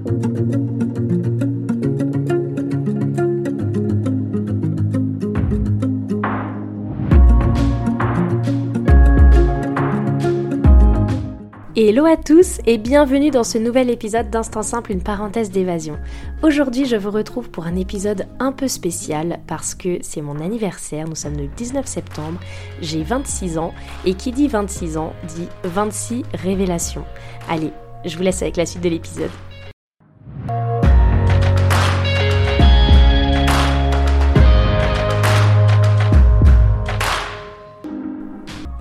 Hello à tous et bienvenue dans ce nouvel épisode d'Instant Simple, une parenthèse d'évasion. Aujourd'hui je vous retrouve pour un épisode un peu spécial parce que c'est mon anniversaire, nous sommes le 19 septembre, j'ai 26 ans et qui dit 26 ans dit 26 révélations. Allez, je vous laisse avec la suite de l'épisode.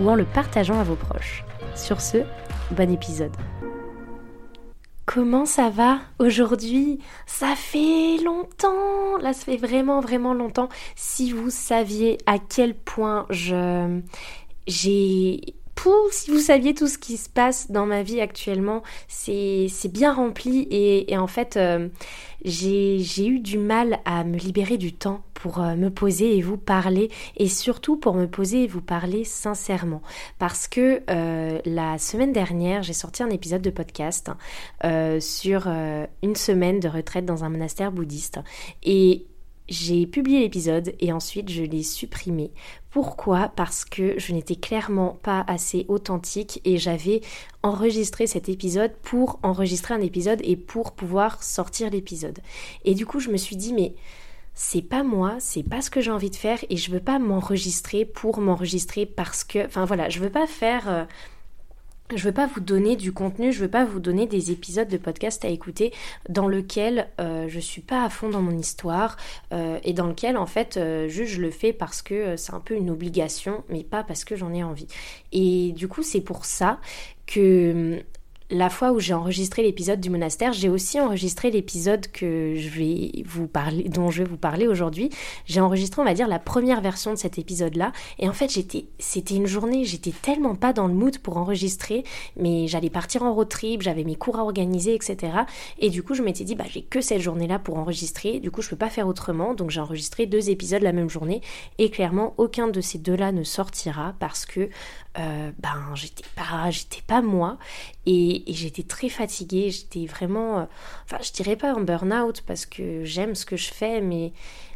ou en le partageant à vos proches. Sur ce, bon épisode. Comment ça va aujourd'hui? Ça fait longtemps, là ça fait vraiment vraiment longtemps. Si vous saviez à quel point je j'ai si vous saviez tout ce qui se passe dans ma vie actuellement, c'est bien rempli et, en fait euh, j'ai eu du mal à me libérer du temps pour euh, me poser et vous parler et surtout pour me poser et vous parler sincèrement. Parce que euh, la semaine dernière j'ai sorti un épisode de podcast sur une semaine de retraite dans un monastère bouddhiste et j'ai publié l'épisode et ensuite je l'ai supprimé. Pourquoi? Parce que je n'étais clairement pas assez authentique et j'avais enregistré cet épisode pour enregistrer un épisode et pour pouvoir sortir l'épisode. Et du coup, je me suis dit mais c'est pas moi, c'est pas ce que j'ai envie de faire et je veux pas m'enregistrer pour m'enregistrer parce que enfin voilà, je veux pas faire euh, je veux pas vous donner du contenu, je veux pas vous donner des épisodes de podcast à écouter dans lequel euh, je suis pas à fond dans mon histoire euh, et dans lequel en fait euh, juste je le fais parce que c'est un peu une obligation mais pas parce que j'en ai envie. Et du coup c'est pour ça que la fois où j'ai enregistré l'épisode du monastère, j'ai aussi enregistré l'épisode que je vais vous parler, dont je vais vous parler aujourd'hui. J'ai enregistré, on va dire, la première version de cet épisode-là. Et en fait, j'étais, c'était une journée, j'étais tellement pas dans le mood pour enregistrer, mais j'allais partir en road trip, j'avais mes cours à organiser, etc. Et du coup, je m'étais dit, bah, j'ai que cette journée-là pour enregistrer. Du coup, je peux pas faire autrement. Donc, j'ai enregistré deux épisodes la même journée. Et clairement, aucun de ces deux-là ne sortira parce que euh, ben j'étais pas j'étais pas moi. Et, j'étais très fatiguée. J'étais vraiment euh, enfin je dirais pas en burn out parce que j'aime ce que je fais mais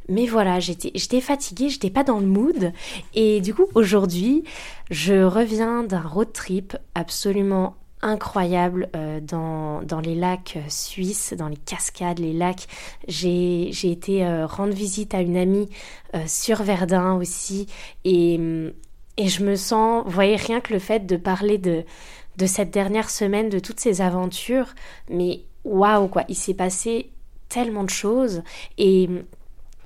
mais voilà j'étais j'étais fatiguée. J'étais pas dans le mood. Et du coup aujourd'hui je reviens d'un road trip absolument incroyable euh, dans, dans, les lacs suisses, dans les cascades, les lacs. J'ai été rendre visite à une amie sur Verdun aussi. Et hum, et je me sens, vous voyez, rien que le fait de parler de, cette dernière semaine, de toutes ces aventures, mais waouh, quoi, il s'est passé tellement de choses et,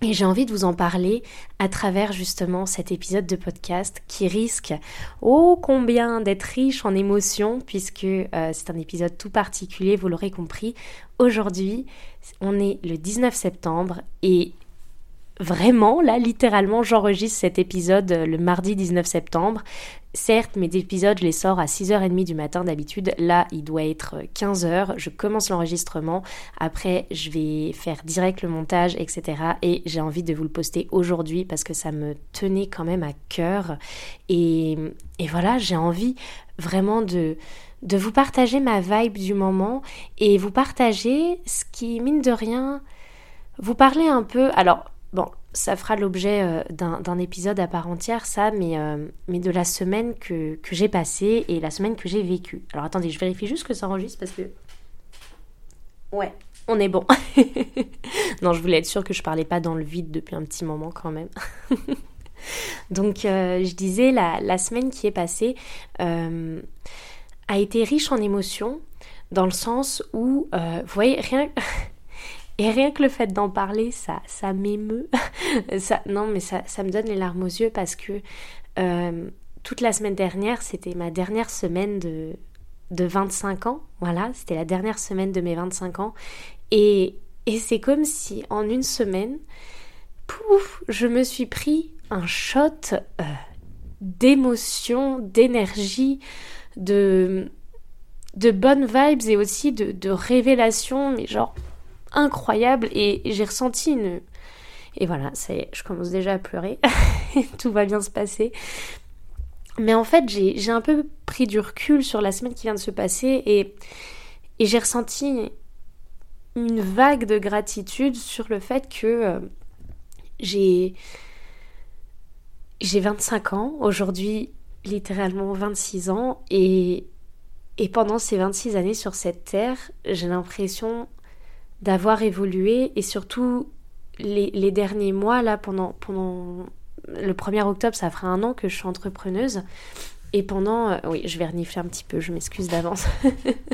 j'ai envie de vous en parler à travers justement cet épisode de podcast qui risque ô combien d'être riche en émotions puisque euh, c'est un épisode tout particulier, vous l'aurez compris. Aujourd'hui, on est le 19 septembre et vraiment, là, littéralement, j'enregistre cet épisode euh, le mardi 19 septembre. Certes, mes épisodes, je les sors à 6h30 du matin d'habitude. Là, il doit être 15h. Je commence l'enregistrement. Après, je vais faire direct le montage, etc. Et j'ai envie de vous le poster aujourd'hui parce que ça me tenait quand même à cœur. Et, et voilà, j'ai envie vraiment de de vous partager ma vibe du moment et vous partager ce qui, mine de rien, vous parler un peu. Alors, Bon, ça fera l'objet euh, d'un épisode à part entière, ça, mais, euh, de la semaine que, j'ai passée et la semaine que j'ai vécue. Alors attendez, je vérifie juste que ça enregistre parce que... Ouais, on est bon. non, je voulais être sûre que je parlais pas dans le vide depuis un petit moment quand même. Donc, euh, je disais, la, la, semaine qui est passée a été riche en émotions, dans le sens où, vous voyez, rien... Et rien que le fait d'en parler, ça, ça m'émeut. ça, non, mais ça, me donne les larmes aux yeux parce que euh, toute la semaine dernière, c'était ma dernière semaine de, de 25 ans. Voilà, c'était la dernière semaine de mes 25 ans. Et, et c'est comme si en une semaine, pouf, je me suis pris un shot euh, d'émotion, d'énergie, de, de bonnes vibes et aussi de, de révélations, mais genre incroyable. Et j'ai ressenti une. Et voilà, ça y est, je commence déjà à pleurer. Tout va bien se passer. Mais en fait, j'ai un peu pris du recul sur la semaine qui vient de se passer et, j'ai ressenti une vague de gratitude sur le fait que euh, j'ai j'ai 25 ans, aujourd'hui littéralement 26 ans, et, et pendant ces 26 années sur cette terre, j'ai l'impression d'avoir évolué, et surtout les, derniers mois, là, pendant, pendant le 1er octobre, ça fera un an que je suis entrepreneuse, et pendant, euh, oui, je vais renifler un petit peu, je m'excuse d'avance.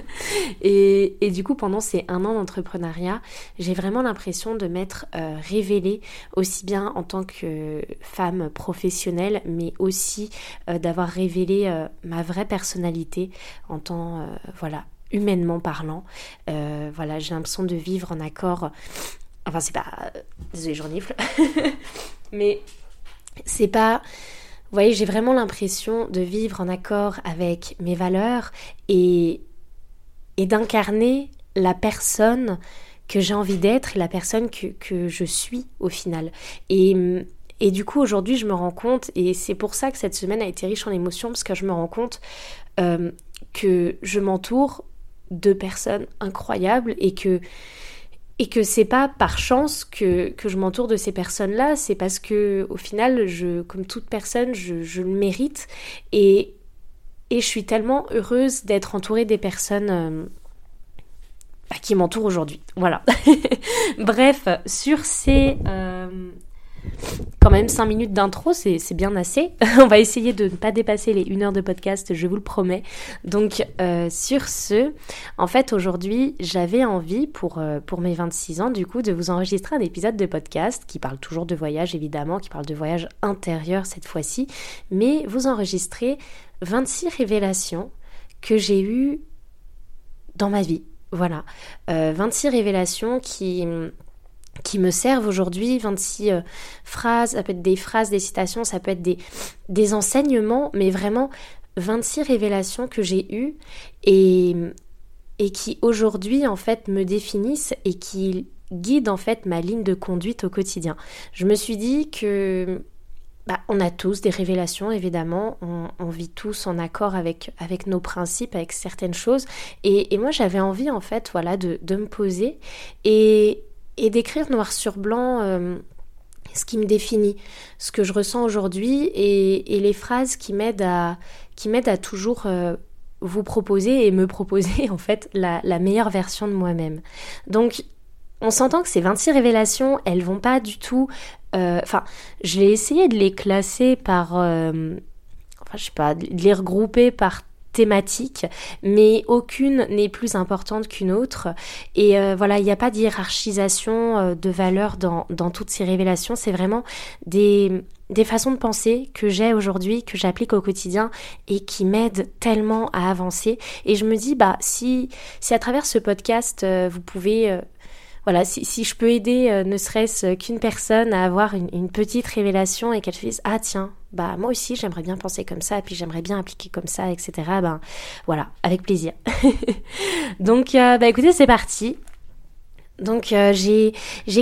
et, et, du coup, pendant ces un an d'entrepreneuriat, j'ai vraiment l'impression de m'être euh, révélée aussi bien en tant que femme professionnelle, mais aussi euh, d'avoir révélé ma vraie personnalité en tant, voilà, humainement parlant. voilà, j'ai l'impression de vivre en accord. Enfin, c'est pas. Désolée, je renifle. mais c'est pas vous voyez, j'ai vraiment l'impression de vivre en accord avec mes valeurs et, d'incarner la personne que j'ai envie d'être et la personne que, que, je suis au final. Et, et du coup, aujourd'hui, je me rends compte, et c'est pour ça que cette semaine a été riche en émotions, parce que je me rends compte euh, que je m'entoure de personnes incroyables et que et que c'est pas par chance que, que je m'entoure de ces personnes-là, c'est parce que au final, je, comme toute personne, je, je le mérite et, et je suis tellement heureuse d'être entourée des personnes euh, bah, qui m'entourent aujourd'hui. Voilà. Bref, sur ces euh, quand même 5 minutes d'intro, c'est bien assez. On va essayer de ne pas dépasser les 1 heure de podcast, je vous le promets. Donc euh, sur ce, en fait aujourd'hui j'avais envie pour, euh, pour mes 26 ans du coup de vous enregistrer un épisode de podcast qui parle toujours de voyage évidemment, qui parle de voyage intérieur cette fois-ci, mais vous enregistrez 26 révélations que j'ai eues dans ma vie. Voilà, 26 euh, révélations qui qui me servent aujourd'hui, 26 euh, phrases, ça peut être des phrases, des citations, ça peut être des, des enseignements, mais vraiment 26 révélations que j'ai eues et, et qui aujourd'hui en fait me définissent et qui guident en fait ma ligne de conduite au quotidien. Je me suis dit que bah, on a tous des révélations, évidemment, on, vit tous en accord avec, avec nos principes, avec certaines choses. Et, et moi, j'avais envie, en fait, voilà, de, de me poser et, et d'écrire noir sur blanc euh, ce qui me définit, ce que je ressens aujourd'hui et, les phrases qui m'aident à, qui m'aident à toujours euh, vous proposer et me proposer en fait la, meilleure version de moi-même. Donc on s'entend que ces 26 révélations, elles vont pas du tout... Euh, enfin, je vais essayer de les classer par... enfin, je sais pas, de les regrouper par thématiques, mais aucune n'est plus importante qu'une autre. Et euh, voilà, il n'y a pas d'hierarchisation euh, de valeur dans, toutes ces révélations. C'est vraiment des, façons de penser que j'ai aujourd'hui, que j'applique au quotidien et qui m'aident tellement à avancer. Et je me dis, bah, si, si à travers ce podcast, euh, vous pouvez voilà, si, je peux aider euh, ne serait-ce qu'une personne à avoir une, petite révélation et qu'elle se dise ah tiens bah moi aussi j'aimerais bien penser comme ça et puis j'aimerais bien appliquer comme ça etc ben voilà avec plaisir. Donc euh, bah écoutez c'est parti. Donc euh, j'ai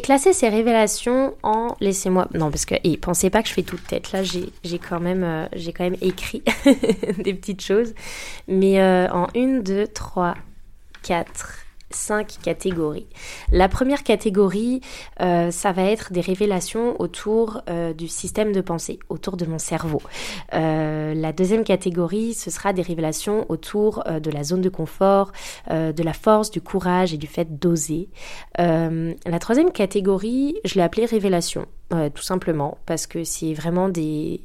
classé ces révélations en laissez-moi non parce que et pensez pas que je fais toute tête. Là j'ai j'ai quand même j'ai quand même écrit des petites choses. Mais en une deux trois quatre cinq catégories. La première catégorie, euh, ça va être des révélations autour euh, du système de pensée, autour de mon cerveau. Euh, la deuxième catégorie, ce sera des révélations autour de la zone de confort, de la force, du courage et du fait d'oser. la troisième catégorie, je l'ai appelée révélation, tout simplement, parce que c'est vraiment des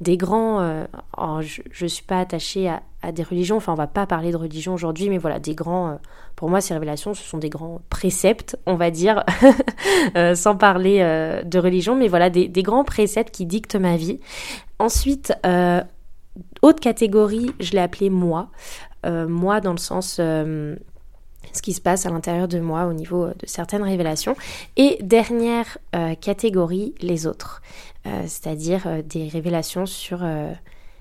des grands. Euh, je ne suis pas attachée à, des religions, enfin, on va pas parler de religion aujourd'hui, mais voilà, des grands. Pour moi, ces révélations, ce sont des grands préceptes, on va dire, euh, sans parler de religion, mais voilà, des, des, grands préceptes qui dictent ma vie. Ensuite, autre catégorie, je l'ai appelée moi. moi dans le sens ce qui se passe à l'intérieur de moi au niveau de certaines révélations. Et dernière catégorie, les autres, c'est-à-dire des révélations sur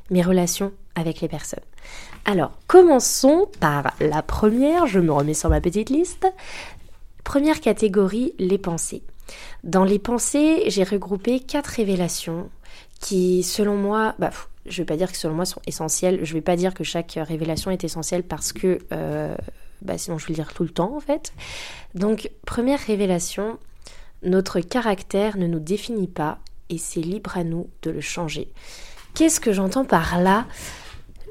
mes relations avec les personnes. Alors, commençons par la première, je me remets sur ma petite liste. Première catégorie, les pensées. Dans les pensées, j'ai regroupé quatre révélations qui, selon moi, bah, je ne vais pas dire que selon moi sont essentielles. Je ne vais pas dire que chaque révélation est essentielle parce que euh, bah, sinon je vais le dire tout le temps en fait. Donc, première révélation, notre caractère ne nous définit pas et c'est libre à nous de le changer. Qu'est-ce que j'entends par là?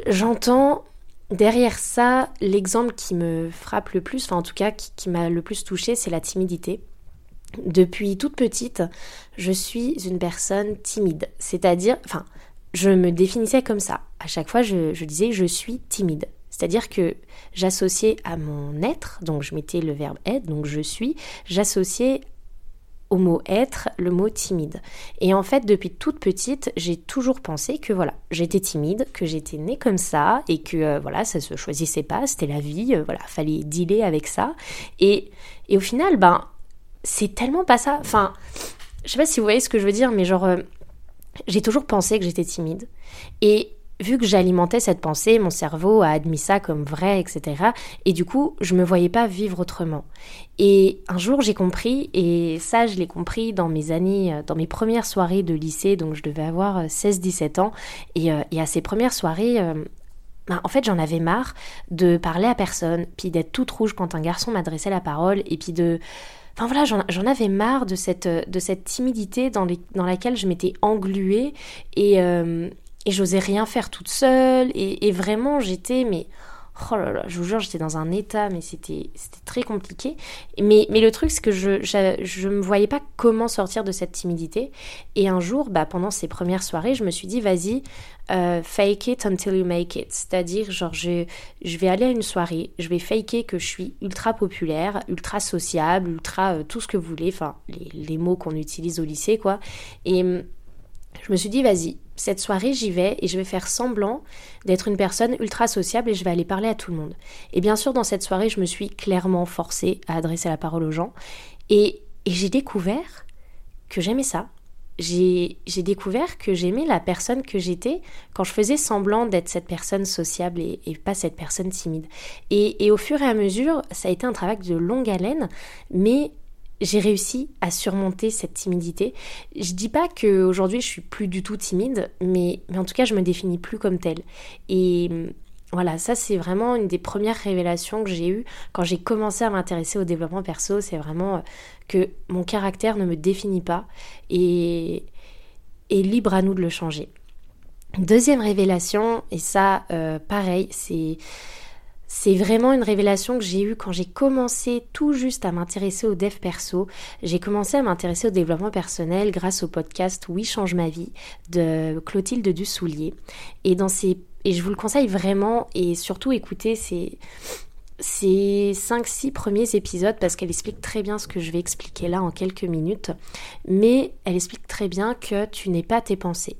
J'entends derrière ça l'exemple qui me frappe le plus, enfin en tout cas qui, m'a le plus touché, c'est la timidité. Depuis toute petite, je suis une personne timide. C'est-à-dire, enfin, je me définissais comme ça. À chaque fois, je, je disais je suis timide. C'est-à-dire que j'associais à mon être, donc je mettais le verbe être, donc je suis, j'associais au mot être le mot timide. Et en fait, depuis toute petite, j'ai toujours pensé que voilà, j'étais timide, que j'étais née comme ça et que euh, voilà, ça se choisissait pas, c'était la vie, euh, voilà, fallait dealer avec ça. Et, et au final, ben, c'est tellement pas ça. Enfin, je sais pas si vous voyez ce que je veux dire, mais genre, euh, j'ai toujours pensé que j'étais timide. Et vu que j'alimentais cette pensée, mon cerveau a admis ça comme vrai, etc. Et du coup, je me voyais pas vivre autrement. Et un jour, j'ai compris, et ça, je l'ai compris dans mes années, euh, dans mes premières soirées de lycée, donc je devais avoir 16-17 euh, ans. Et, euh, et, à ces premières soirées, ben, en fait, j'en avais marre de parler à personne, puis d'être toute rouge quand un garçon m'adressait la parole, et puis de... Enfin voilà, j'en avais marre de cette, de cette timidité dans laquelle je m'étais engluée et, et j'osais rien faire toute seule. Et, vraiment, j'étais, mais oh là là, je vous jure, j'étais dans un état, mais c'était très compliqué. Mais, mais le truc, c'est que je, je, me voyais pas comment sortir de cette timidité. Et un jour, bah, pendant ces premières soirées, je me suis dit, vas-y, euh, fake it until you make it. C'est-à-dire, genre, je, je vais aller à une soirée, je vais faker que je suis ultra populaire, ultra sociable, ultra euh, tout ce que vous voulez, enfin, les, les mots qu'on utilise au lycée, quoi. Et hum, je me suis dit, vas-y, cette soirée, j'y vais et je vais faire semblant d'être une personne ultra sociable et je vais aller parler à tout le monde. Et bien sûr, dans cette soirée, je me suis clairement forcée à adresser la parole aux gens. Et, j'ai découvert que j'aimais ça. J'ai découvert que j'aimais la personne que j'étais quand je faisais semblant d'être cette personne sociable et, pas cette personne timide. Et, et, au fur et à mesure, ça a été un travail de longue haleine, mais j'ai réussi à surmonter cette timidité. Je dis pas qu'aujourd'hui je suis plus du tout timide, mais, en tout cas je me définis plus comme telle. Et hum, voilà, ça c'est vraiment une des premières révélations que j'ai eues quand j'ai commencé à m'intéresser au développement perso. C'est vraiment euh, que mon caractère ne me définit pas et est libre à nous de le changer. Deuxième révélation, et ça euh, pareil, c'est c'est vraiment une révélation que j'ai eue quand j'ai commencé tout juste à m'intéresser au dev perso. J'ai commencé à m'intéresser au développement personnel grâce au podcast Oui change ma vie de Clotilde Dussoulier. Et dans ces et je vous le conseille vraiment et surtout écoutez ces ces 5-6 premiers épisodes parce qu'elle explique très bien ce que je vais expliquer là en quelques minutes, mais elle explique très bien que tu n'es pas tes pensées.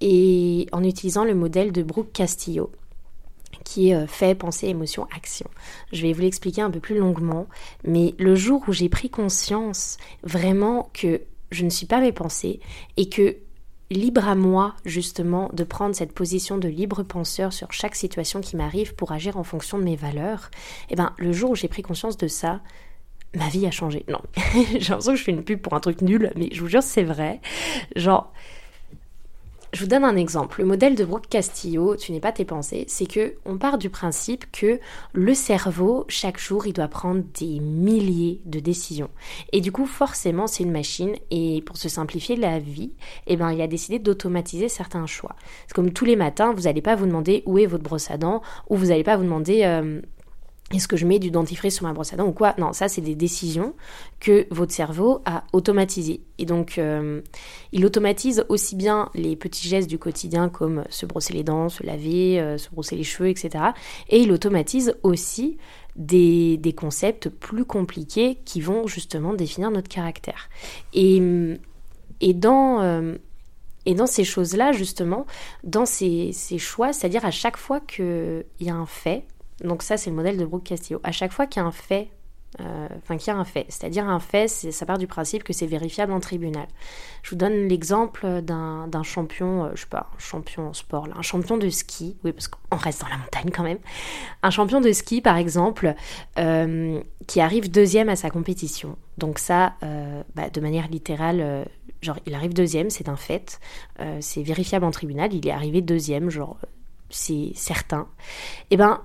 Et en utilisant le modèle de Brooke Castillo qui euh, fait penser, émotion, action. Je vais vous l'expliquer un peu plus longuement, mais le jour où j'ai pris conscience vraiment que je ne suis pas mes pensées et que libre à moi justement de prendre cette position de libre penseur sur chaque situation qui m'arrive pour agir en fonction de mes valeurs, et eh ben le jour où j'ai pris conscience de ça, ma vie a changé. Non, j'ai l'impression que je fais une pub pour un truc nul, mais je vous jure c'est vrai. Genre je vous donne un exemple. Le modèle de Brooke Castillo, tu n'es pas tes pensées, c'est que on part du principe que le cerveau, chaque jour, il doit prendre des milliers de décisions. Et du coup, forcément, c'est une machine. Et pour se simplifier la vie, eh ben, il a décidé d'automatiser certains choix. C'est comme tous les matins, vous n'allez pas vous demander où est votre brosse à dents, ou vous n'allez pas vous demander euh, est-ce que je mets du dentifrice sur ma brosse à dents ou quoi? Non, ça c'est des décisions que votre cerveau a automatisées. Et donc, euh, il automatise aussi bien les petits gestes du quotidien comme se brosser les dents, se laver, euh, se brosser les cheveux, etc. Et il automatise aussi des, concepts plus compliqués qui vont justement définir notre caractère. Et, et dans... Euh, et dans ces choses-là, justement, dans ces, ces choix, c'est-à-dire à chaque fois qu'il y a un fait, Donc ça, c'est le modèle de Brooke Castillo. À chaque fois qu'il y a un fait euh, qu'il y a un fait. C'est-à-dire un fait, ça part du principe que c'est vérifiable en tribunal. Je vous donne l'exemple d'un champion, euh, je sais pas, un champion en sport, un champion de ski, oui parce qu'on reste dans la montagne quand même, un champion de ski par exemple, euh, qui arrive deuxième à sa compétition. Donc ça, bah, de manière littérale, genre il arrive deuxième, c'est un fait, c'est vérifiable en tribunal, il est arrivé deuxième, genre c'est certain. Et eh ben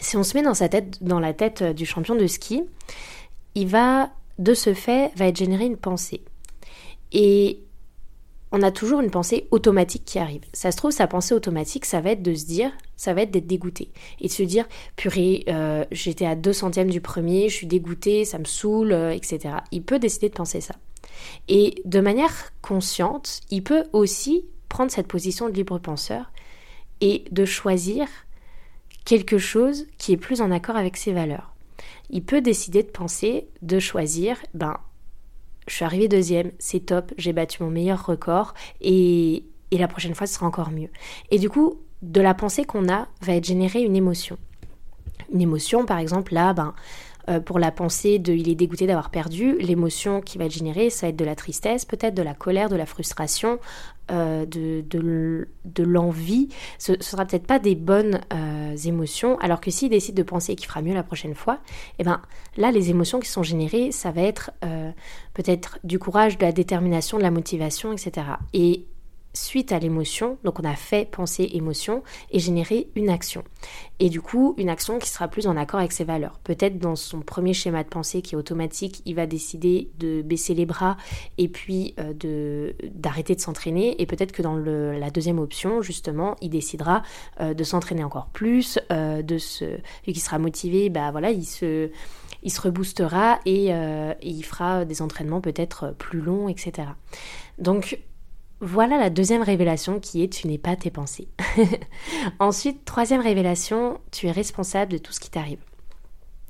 si on se met dans sa tête, dans la tête euh, du champion de ski, il va, de ce fait, va être généré une pensée. Et on a toujours une pensée automatique qui arrive. Ça se trouve, sa pensée automatique, ça va être de se dire, ça va être d'être dégoûté. Et de se dire, purée, euh, j'étais à deux centièmes du premier, je suis dégoûté, ça me saoule, euh, etc. Il peut décider de penser ça. Et de manière consciente, il peut aussi prendre cette position de libre penseur et de choisir quelque chose qui est plus en accord avec ses valeurs. Il peut décider de penser, de choisir, ben, je suis arrivé deuxième, c'est top, j'ai battu mon meilleur record et, et la prochaine fois ce sera encore mieux. Et du coup, de la pensée qu'on a va être générée une émotion. Une émotion, par exemple, là, ben, euh, pour la pensée de il est dégoûté d'avoir perdu, l'émotion qui va être générée, ça va être de la tristesse, peut-être de la colère, de la frustration, euh, de, de, l'envie. Ce ne sera peut-être pas des bonnes euh, émotions, alors que s'il décide de penser qu'il fera mieux la prochaine fois, eh ben là, les émotions qui sont générées, ça va être peut-être du courage, de la détermination, de la motivation, etc. Et suite à l'émotion, donc on a fait penser émotion et générer une action. Et du coup, une action qui sera plus en accord avec ses valeurs. Peut-être dans son premier schéma de pensée qui est automatique, il va décider de baisser les bras et puis euh, d'arrêter de s'entraîner. Et peut-être que dans la deuxième option, justement, il décidera euh, de s'entraîner encore plus, euh, de se, vu qu'il sera motivé, bah voilà, il se il se reboostera et, et il fera des entraînements peut-être plus longs, etc. Donc voilà la deuxième révélation qui est tu n'es pas tes pensées. Ensuite, troisième révélation, tu es responsable de tout ce qui t'arrive.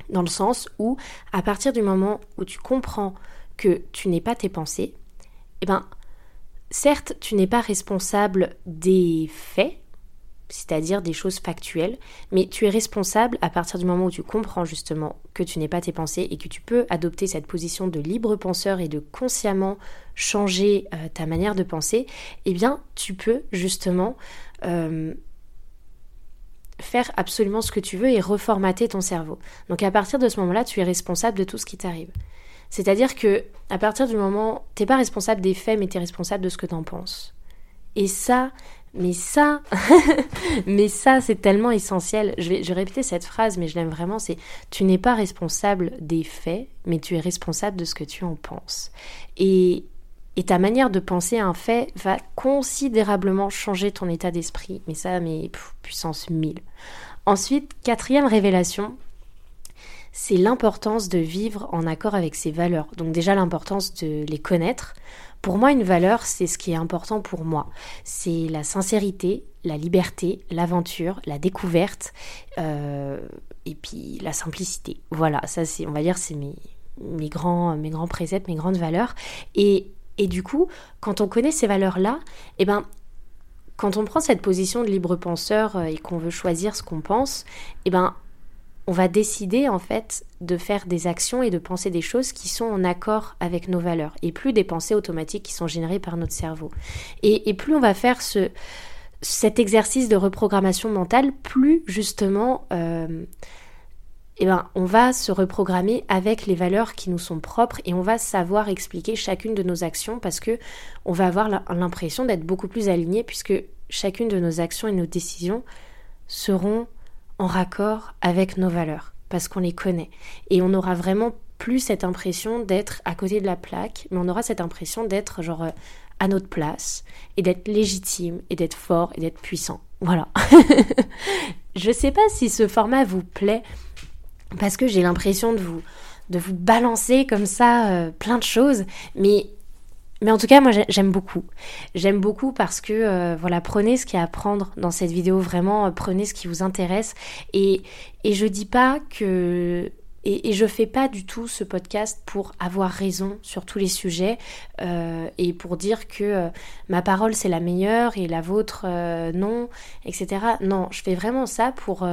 Dans le sens où, à partir du moment où tu comprends que tu n'es pas tes pensées, eh ben, certes, tu n'es pas responsable des faits, c'est-à-dire des choses factuelles, mais tu es responsable à partir du moment où tu comprends justement que tu n'es pas tes pensées et que tu peux adopter cette position de libre penseur et de consciemment changer euh, ta manière de penser, eh bien tu peux justement euh, faire absolument ce que tu veux et reformater ton cerveau. Donc à partir de ce moment-là, tu es responsable de tout ce qui t'arrive. C'est-à-dire que à partir du moment, t'es pas responsable des faits, mais tu es responsable de ce que tu en penses. Et ça, mais ça, mais ça, c'est tellement essentiel. Je vais, répéter cette phrase, mais je l'aime vraiment. C'est tu n'es pas responsable des faits, mais tu es responsable de ce que tu en penses. Et, et ta manière de penser un fait va considérablement changer ton état d'esprit. Mais ça, mais puissance 1000. Ensuite, quatrième révélation, c'est l'importance de vivre en accord avec ses valeurs. Donc déjà l'importance de les connaître pour moi, une valeur, c'est ce qui est important pour moi. C'est la sincérité, la liberté, l'aventure, la découverte euh, et puis la simplicité. Voilà, ça c'est, on va dire, c'est mes, mes, grands, mes grands préceptes, mes grandes valeurs. Et, et du coup, quand on connaît ces valeurs-là, eh ben, quand on prend cette position de libre penseur euh, et qu'on veut choisir ce qu'on pense, eh ben, on va décider en fait de faire des actions et de penser des choses qui sont en accord avec nos valeurs et plus des pensées automatiques qui sont générées par notre cerveau. Et, plus on va faire ce, cet exercice de reprogrammation mentale, plus justement euh, eh ben, on va se reprogrammer avec les valeurs qui nous sont propres et on va savoir expliquer chacune de nos actions parce que on va avoir l'impression d'être beaucoup plus aligné puisque chacune de nos actions et nos décisions seront en raccord avec nos valeurs, parce qu'on les connaît. Et on aura vraiment plus cette impression d'être à côté de la plaque, mais on aura cette impression d'être genre euh, à notre place, et d'être légitime, et d'être fort, et d'être puissant. Voilà. Je sais pas si ce format vous plaît, parce que j'ai l'impression de vous, de vous balancer comme ça euh, plein de choses, mais mais en tout cas, moi j'aime beaucoup. J'aime beaucoup parce que, euh, voilà, prenez ce qu'il y a à prendre dans cette vidéo, vraiment, euh, prenez ce qui vous intéresse. Et, et je dis pas que. Et, je fais pas du tout ce podcast pour avoir raison sur tous les sujets euh, et pour dire que ma parole c'est la meilleure et la vôtre non, etc. Non, je fais vraiment ça pour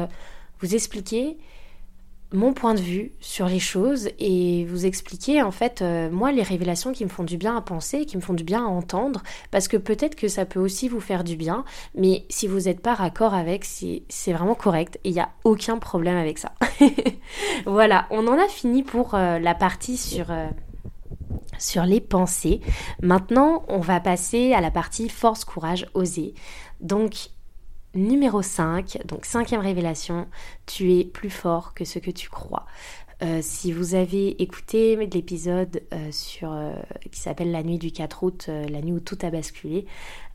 vous expliquer mon point de vue sur les choses et vous expliquer en fait euh, moi les révélations qui me font du bien à penser, qui me font du bien à entendre, parce que peut-être que ça peut aussi vous faire du bien, mais si vous n'êtes pas raccord avec, c'est vraiment correct et il n'y a aucun problème avec ça. voilà, on en a fini pour euh, la partie sur... Euh, sur les pensées. Maintenant, on va passer à la partie force, courage, oser. Donc, numéro 5, donc cinquième révélation, tu es plus fort que ce que tu crois. Euh, si vous avez écouté l'épisode euh, euh, qui s'appelle La nuit du 4 août, la nuit où tout a basculé,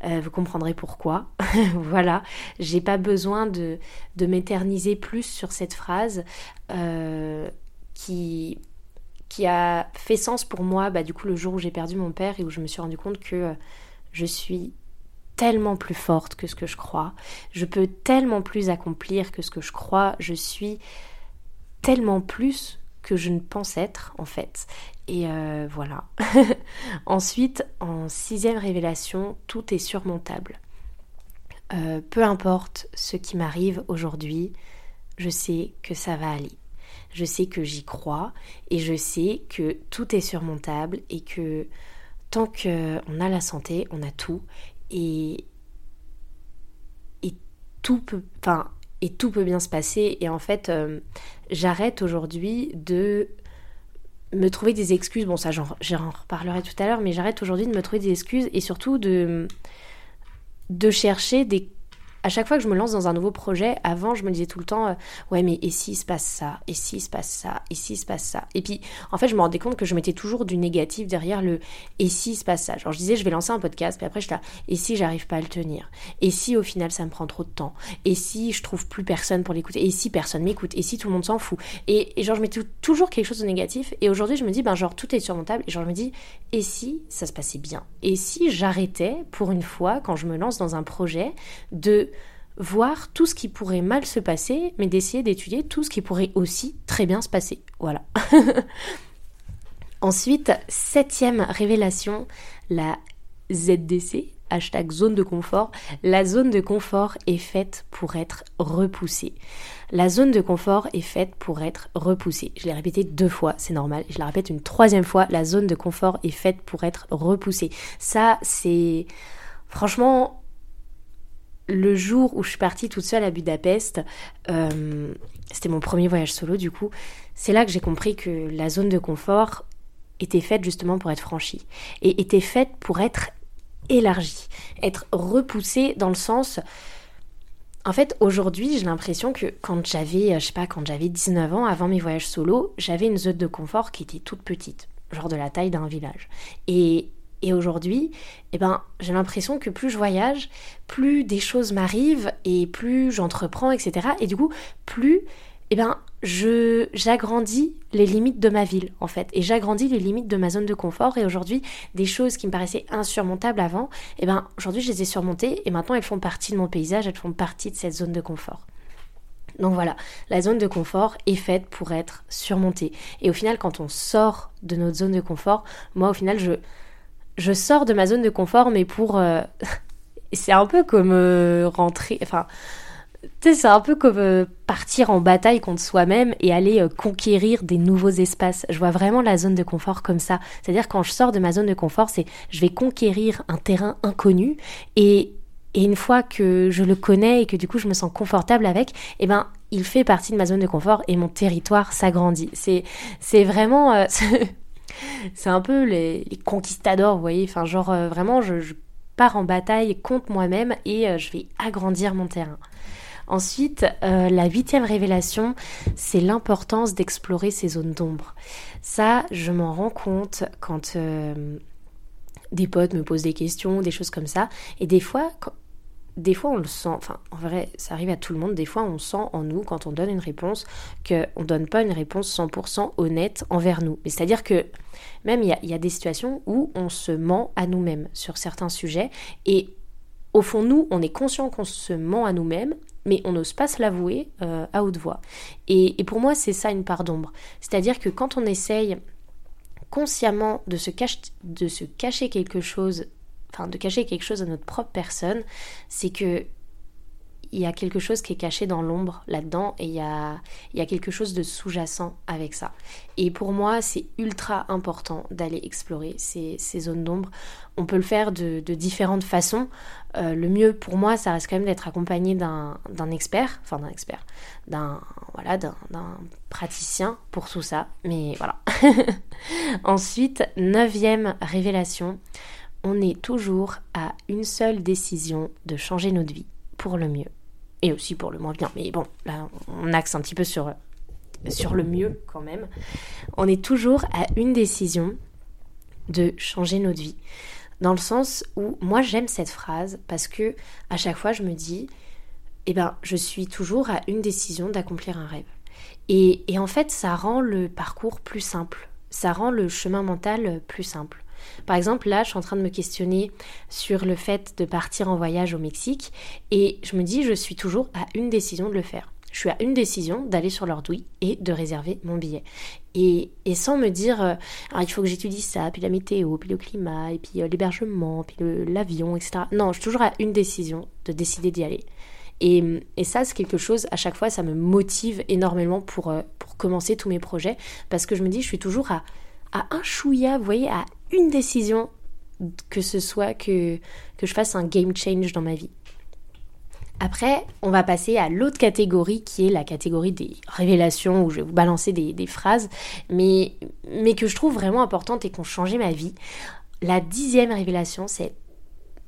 vous comprendrez pourquoi. voilà, j'ai pas besoin de, de m'éterniser plus sur cette phrase qui qui a fait sens pour moi, bah, du coup le jour où j'ai perdu mon père et où je me suis rendu compte que je suis tellement plus forte que ce que je crois. Je peux tellement plus accomplir que ce que je crois. Je suis tellement plus que je ne pense être en fait. Et euh, voilà. Ensuite, en sixième révélation, tout est surmontable. Euh, peu importe ce qui m'arrive aujourd'hui, je sais que ça va aller. Je sais que j'y crois et je sais que tout est surmontable et que tant qu'on a la santé, on a tout et, tout peut bien se passer. Et en fait, euh, j'arrête aujourd'hui de me trouver des excuses. Bon, ça, j'en reparlerai tout à l'heure, mais j'arrête aujourd'hui de me trouver des excuses et surtout de, de chercher des à chaque fois que je me lance dans un nouveau projet, avant, je me disais tout le temps, euh, ouais, mais et s'il se passe ça, et s'il se passe ça, et s'il se passe ça? Et puis, en fait, je me rendais compte que je mettais toujours du négatif derrière le et s'il se passe ça. Genre, je disais, je vais lancer un podcast, puis après, je là, et si j'arrive pas à le tenir? Et si au final, ça me prend trop de temps? Et si je trouve plus personne pour l'écouter? Et si personne m'écoute? Et si tout le monde s'en fout et, genre, je mettais toujours quelque chose de négatif. Et aujourd'hui, je me dis, ben, genre, tout est surmontable. Et genre, je me dis, et si ça se passait bien? Et si j'arrêtais, pour une fois, quand je me lance dans un projet, de voir tout ce qui pourrait mal se passer, mais d'essayer d'étudier tout ce qui pourrait aussi très bien se passer. Voilà. Ensuite, septième révélation, la ZDC, hashtag zone de confort. La zone de confort est faite pour être repoussée. La zone de confort est faite pour être repoussée. Je l'ai répété deux fois, c'est normal. Je la répète une troisième fois. La zone de confort est faite pour être repoussée. Ça, c'est... Franchement, le jour où je suis partie toute seule à Budapest, euh, c'était mon premier voyage solo du coup, c'est là que j'ai compris que la zone de confort était faite justement pour être franchie et était faite pour être élargie, être repoussée dans le sens en fait, aujourd'hui, j'ai l'impression que quand j'avais, je sais pas, quand j'avais 19 ans, avant mes voyages solo, j'avais une zone de confort qui était toute petite, genre de la taille d'un village. Et et aujourd'hui, eh ben, j'ai l'impression que plus je voyage, plus des choses m'arrivent et plus j'entreprends, etc. Et du coup, plus eh ben, j'agrandis les limites de ma ville en fait et j'agrandis les limites de ma zone de confort et aujourd'hui des choses qui me paraissaient insurmontables avant eh ben aujourd'hui je les ai surmontées et maintenant elles font partie de mon paysage elles font partie de cette zone de confort donc voilà, la zone de confort est faite pour être surmontée. Et au final, quand on sort de notre zone de confort, moi au final, je, je sors de ma zone de confort, mais pour. Euh, c'est un peu comme euh, rentrer. Enfin. Tu sais, c'est un peu comme euh, partir en bataille contre soi-même et aller conquérir des nouveaux espaces. Je vois vraiment la zone de confort comme ça. C'est-à-dire quand je sors de ma zone de confort, c'est je vais conquérir un terrain inconnu et, et une fois que je le connais et que du coup je me sens confortable avec, eh ben il fait partie de ma zone de confort et mon territoire s'agrandit. C'est c'est vraiment c'est un peu les, conquistadors, vous voyez. Enfin, genre, euh, vraiment, je, pars en bataille contre moi-même et euh, je vais agrandir mon terrain. Ensuite, euh, la huitième révélation, c'est l'importance d'explorer ces zones d'ombre. Ça, je m'en rends compte quand des potes me posent des questions, des choses comme ça. Et des fois, des fois on le sent, enfin en vrai ça arrive à tout le monde, des fois on sent en nous quand on donne une réponse qu'on ne donne pas une réponse 100% honnête envers nous. C'est-à-dire que même il y, a, des situations où on se ment à nous-mêmes sur certains sujets et au fond nous on est conscient qu'on se ment à nous-mêmes mais on n'ose pas se l'avouer euh, à haute voix. Et, et pour moi c'est ça une part d'ombre. C'est-à-dire que quand on essaye consciemment de se, cacher, de se cacher quelque chose enfin de cacher quelque chose à notre propre personne, c'est que il y a quelque chose qui est caché dans l'ombre là-dedans et il y a, quelque chose de sous-jacent avec ça. Et pour moi, c'est ultra important d'aller explorer ces, zones d'ombre. On peut le faire de, de différentes façons. Euh, le mieux pour moi, ça reste quand même d'être accompagné d'un expert, enfin d'un expert, d'un voilà, d'un praticien pour tout ça. Mais voilà. Ensuite, neuvième révélation, on est toujours à une seule décision de changer notre vie pour le mieux et aussi pour le moins bien. Mais bon, là, on axe un petit peu sur, sur le mieux quand même. On est toujours à une décision de changer notre vie. Dans le sens où moi j'aime cette phrase parce que à chaque fois je me dis, eh ben je suis toujours à une décision d'accomplir un rêve. Et, et en fait ça rend le parcours plus simple, ça rend le chemin mental plus simple. Par exemple, là, je suis en train de me questionner sur le fait de partir en voyage au Mexique et je me dis, je suis toujours à une décision de le faire. Je suis à une décision d'aller sur l'ordouille et de réserver mon billet. Et, sans me dire, euh, il faut que j'étudie ça, puis la météo, puis le climat, puis euh, l'hébergement, puis l'avion, etc. Non, je suis toujours à une décision de décider d'y aller. Et, ça, c'est quelque chose, à chaque fois, ça me motive énormément pour, euh, pour commencer tous mes projets, parce que je me dis, je suis toujours à, à un chouïa, vous voyez, à une décision que ce soit que, que je fasse un game change dans ma vie. Après, on va passer à l'autre catégorie qui est la catégorie des révélations où je vais vous balancer des, phrases, mais, mais que je trouve vraiment importante et qui ont changé ma vie. La dixième révélation, c'est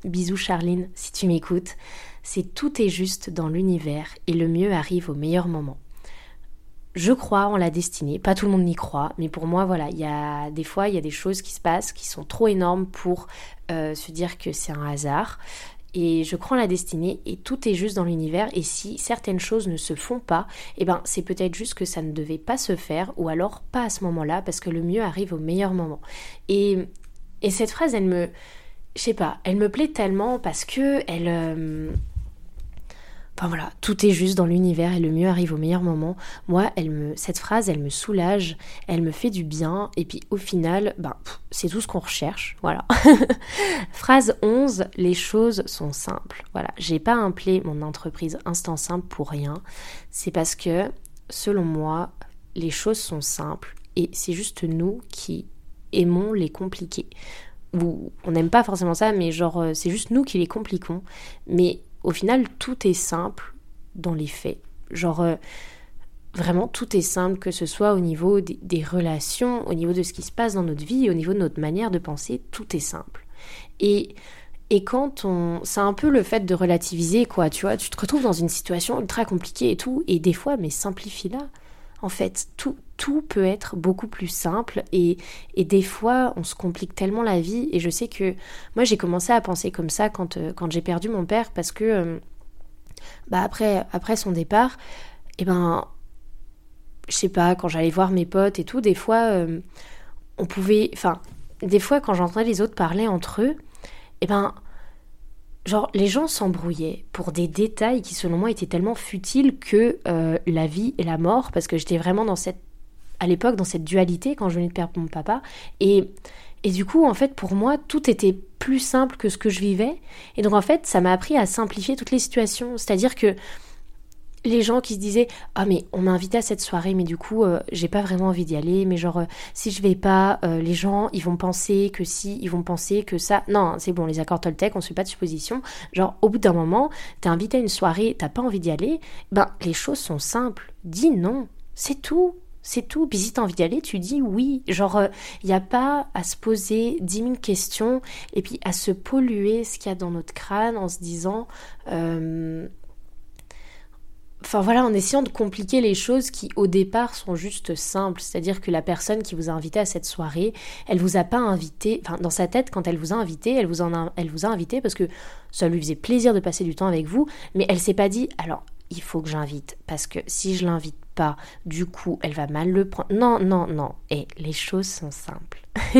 bisous Charline, si tu m'écoutes, c'est tout est juste dans l'univers et le mieux arrive au meilleur moment je crois en la destinée. Pas tout le monde n'y croit, mais pour moi, voilà, il y a des fois, il y a des choses qui se passent qui sont trop énormes pour euh, se dire que c'est un hasard. Et je crois en la destinée et tout est juste dans l'univers. Et si certaines choses ne se font pas, eh ben c'est peut-être juste que ça ne devait pas se faire ou alors pas à ce moment-là parce que le mieux arrive au meilleur moment. Et, et cette phrase, elle me, je sais pas, elle me plaît tellement parce que elle, euh, Enfin voilà, tout est juste dans l'univers et le mieux arrive au meilleur moment. Moi, cette phrase, elle me soulage, elle me fait du bien et puis au final, ben, c'est tout ce qu'on recherche. Voilà. phrase 11, les choses sont simples. Voilà, j'ai pas appelé mon entreprise Instant Simple pour rien. C'est parce que, selon moi, les choses sont simples et c'est juste nous qui aimons les compliquer. Ou on n'aime pas forcément ça, mais genre, euh, c'est juste nous qui les compliquons. Mais au final, tout est simple dans les faits. Genre, euh, vraiment, tout est simple, que ce soit au niveau des, relations, au niveau de ce qui se passe dans notre vie, au niveau de notre manière de penser, tout est simple. Et, et quand on. C'est un peu le fait de relativiser, quoi, tu vois, tu te retrouves dans une situation ultra compliquée et tout, et des fois, mais simplifie-la. En fait, tout, tout peut être beaucoup plus simple et, et, des fois on se complique tellement la vie et je sais que moi j'ai commencé à penser comme ça quand, euh, quand j'ai perdu mon père parce que euh, bah après, après son départ, et eh ben je sais pas, quand j'allais voir mes potes et tout, des fois euh, on pouvait, enfin des fois quand j'entendais les autres parler entre eux, et eh ben Genre, les gens s'embrouillaient pour des détails qui, selon moi, étaient tellement futiles que la vie et la mort, parce que j'étais vraiment dans cette à l'époque dans cette dualité quand je venais de perdre mon papa. Et, et du coup, en fait, pour moi, tout était plus simple que ce que je vivais. Et donc, en fait, ça m'a appris à simplifier toutes les situations. C'est-à-dire que les gens qui se disaient ah mais on m'a invité à cette soirée mais du coup euh, j'ai pas vraiment envie d'y aller. Mais genre euh, si je vais pas euh, les gens ils vont penser que si ils vont penser que ça non c'est bon les accords Toltec on suit pas de supposition genre au bout d'un moment t'es invité à une soirée t'as pas envie d'y aller. Ben les choses sont simples. Dis non. C'est tout c'est tout. Puis si t'as envie d'y aller, tu dis oui. Genre, il euh, n'y a pas à se poser dix mille questions et puis à se polluer ce qu'il y a dans notre crâne en se disant. Euh, enfin voilà, en essayant de compliquer les choses qui au départ sont juste simples. C'est-à-dire que la personne qui vous a invité à cette soirée, elle vous a pas invité. Enfin, dans sa tête, quand elle vous a invité, elle vous, a, elle vous a invité parce que ça lui faisait plaisir de passer du temps avec vous, mais elle s'est pas dit alors il faut que j'invite parce que si je l'invite pas, du coup, elle va mal le prendre. Non, non, non. Et les choses sont simples.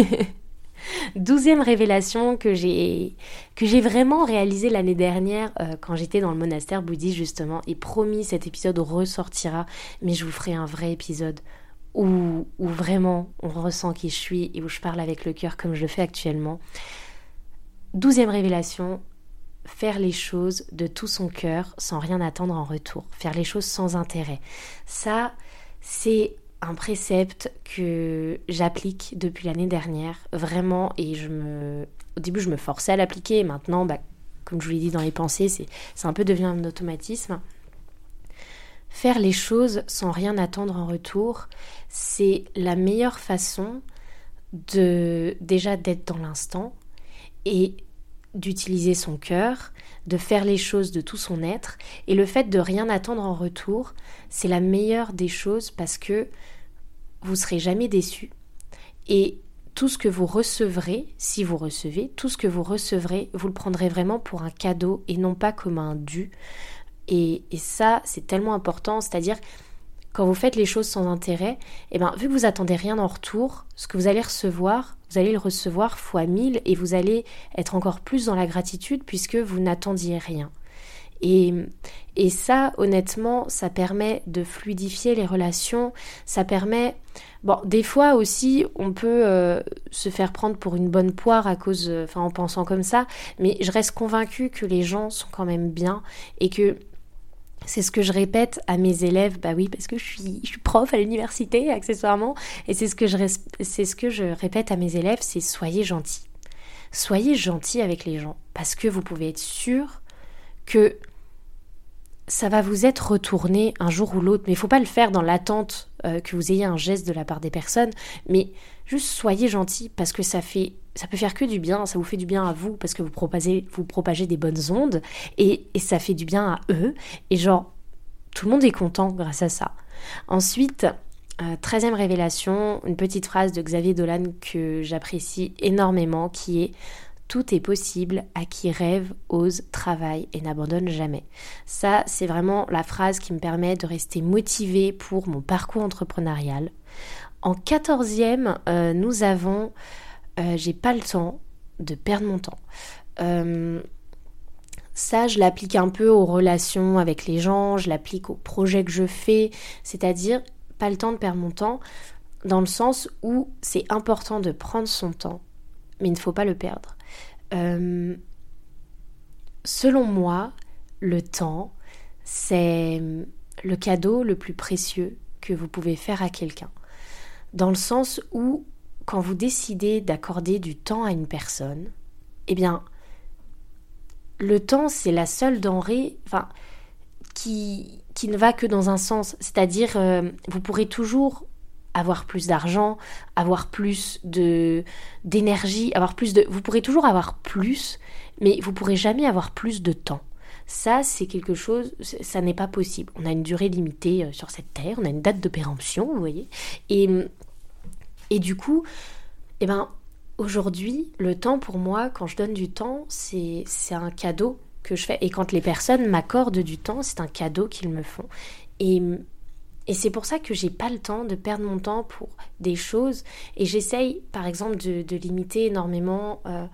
Douzième révélation que j'ai que j'ai vraiment réalisée l'année dernière euh, quand j'étais dans le monastère bouddhiste justement et promis cet épisode ressortira mais je vous ferai un vrai épisode où, où vraiment on ressent qui je suis et où je parle avec le cœur comme je le fais actuellement. Douzième révélation, faire les choses de tout son cœur sans rien attendre en retour, faire les choses sans intérêt. Ça, c'est un précepte que j'applique depuis l'année dernière, vraiment, et je me... Au début, je me forçais à l'appliquer, maintenant, bah, comme je vous l'ai dit dans les pensées, c'est un peu devenu un automatisme. Faire les choses sans rien attendre en retour, c'est la meilleure façon de déjà d'être dans l'instant et d'utiliser son cœur, de faire les choses de tout son être. Et le fait de rien attendre en retour, c'est la meilleure des choses parce que vous serez jamais déçu. Et tout ce que vous recevrez, si vous recevez, tout ce que vous recevrez, vous le prendrez vraiment pour un cadeau et non pas comme un dû. Et, et ça, c'est tellement important, c'est-à-dire quand vous faites les choses sans intérêt, eh ben, vu que vous attendez rien en retour, ce que vous allez recevoir, vous allez le recevoir fois mille et vous allez être encore plus dans la gratitude puisque vous n'attendiez rien. Et, et ça, honnêtement, ça permet de fluidifier les relations, ça permet... Bon, des fois aussi, on peut euh, se faire prendre pour une bonne poire à cause, euh, en pensant comme ça, mais je reste convaincue que les gens sont quand même bien et que c'est ce que je répète à mes élèves, bah oui, parce que je suis, prof à l'université, accessoirement, et c'est ce, que je, répète à mes élèves, c'est soyez gentils. Soyez gentils avec les gens, parce que vous pouvez être sûr que ça va vous être retourné un jour ou l'autre, mais il faut pas le faire dans l'attente euh, que vous ayez un geste de la part des personnes, mais juste soyez gentils parce que ça fait ça peut faire que du bien, ça vous fait du bien à vous parce que vous propagez, vous propagez des bonnes ondes et, ça fait du bien à eux et genre tout le monde est content grâce à ça. Ensuite, euh, treizième révélation, une petite phrase de Xavier Dolan que j'apprécie énormément qui est tout est possible à qui rêve, ose, travaille et n'abandonne jamais. Ça, c'est vraiment la phrase qui me permet de rester motivée pour mon parcours entrepreneurial. En quatorzième, euh, nous avons euh, J'ai pas le temps de perdre mon temps. Euh, ça, je l'applique un peu aux relations avec les gens, je l'applique aux projets que je fais, c'est-à-dire pas le temps de perdre mon temps, dans le sens où c'est important de prendre son temps, mais il ne faut pas le perdre. Selon moi, le temps, c'est le cadeau le plus précieux que vous pouvez faire à quelqu'un. Dans le sens où, quand vous décidez d'accorder du temps à une personne, eh bien, le temps, c'est la seule denrée enfin, qui, qui ne va que dans un sens. C'est-à-dire, euh, vous pourrez toujours avoir plus d'argent, avoir plus de d'énergie, avoir plus de vous pourrez toujours avoir plus, mais vous pourrez jamais avoir plus de temps. Ça, c'est quelque chose, ça n'est pas possible. On a une durée limitée euh, sur cette terre, on a une date de péremption, vous voyez. Et, et du coup, eh ben, aujourd'hui, le temps pour moi, quand je donne du temps, c'est un cadeau que je fais. Et quand les personnes m'accordent du temps, c'est un cadeau qu'ils me font. Et et c'est pour ça que j'ai pas le temps de perdre mon temps pour des choses. Et j'essaye, par exemple, de, limiter énormément, euh,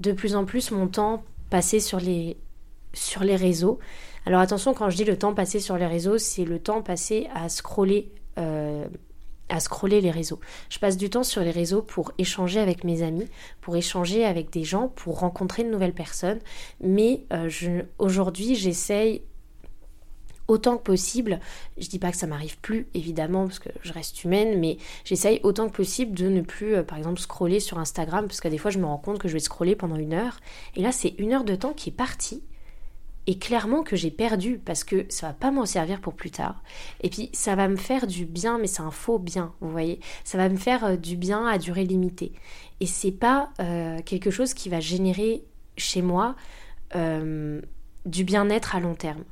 de plus en plus, mon temps passé sur les, sur les réseaux. Alors attention, quand je dis le temps passé sur les réseaux, c'est le temps passé à scroller. Euh, à scroller les réseaux. Je passe du temps sur les réseaux pour échanger avec mes amis, pour échanger avec des gens, pour rencontrer de nouvelles personnes. Mais euh, aujourd'hui, j'essaye autant que possible. Je dis pas que ça m'arrive plus, évidemment, parce que je reste humaine, mais j'essaye autant que possible de ne plus, euh, par exemple, scroller sur Instagram, parce que des fois, je me rends compte que je vais scroller pendant une heure. Et là, c'est une heure de temps qui est partie. Et clairement que j'ai perdu parce que ça va pas m'en servir pour plus tard. Et puis ça va me faire du bien, mais c'est un faux bien, vous voyez. Ça va me faire euh, du bien à durée limitée. Et c'est pas euh, quelque chose qui va générer chez moi du bien-être à long terme.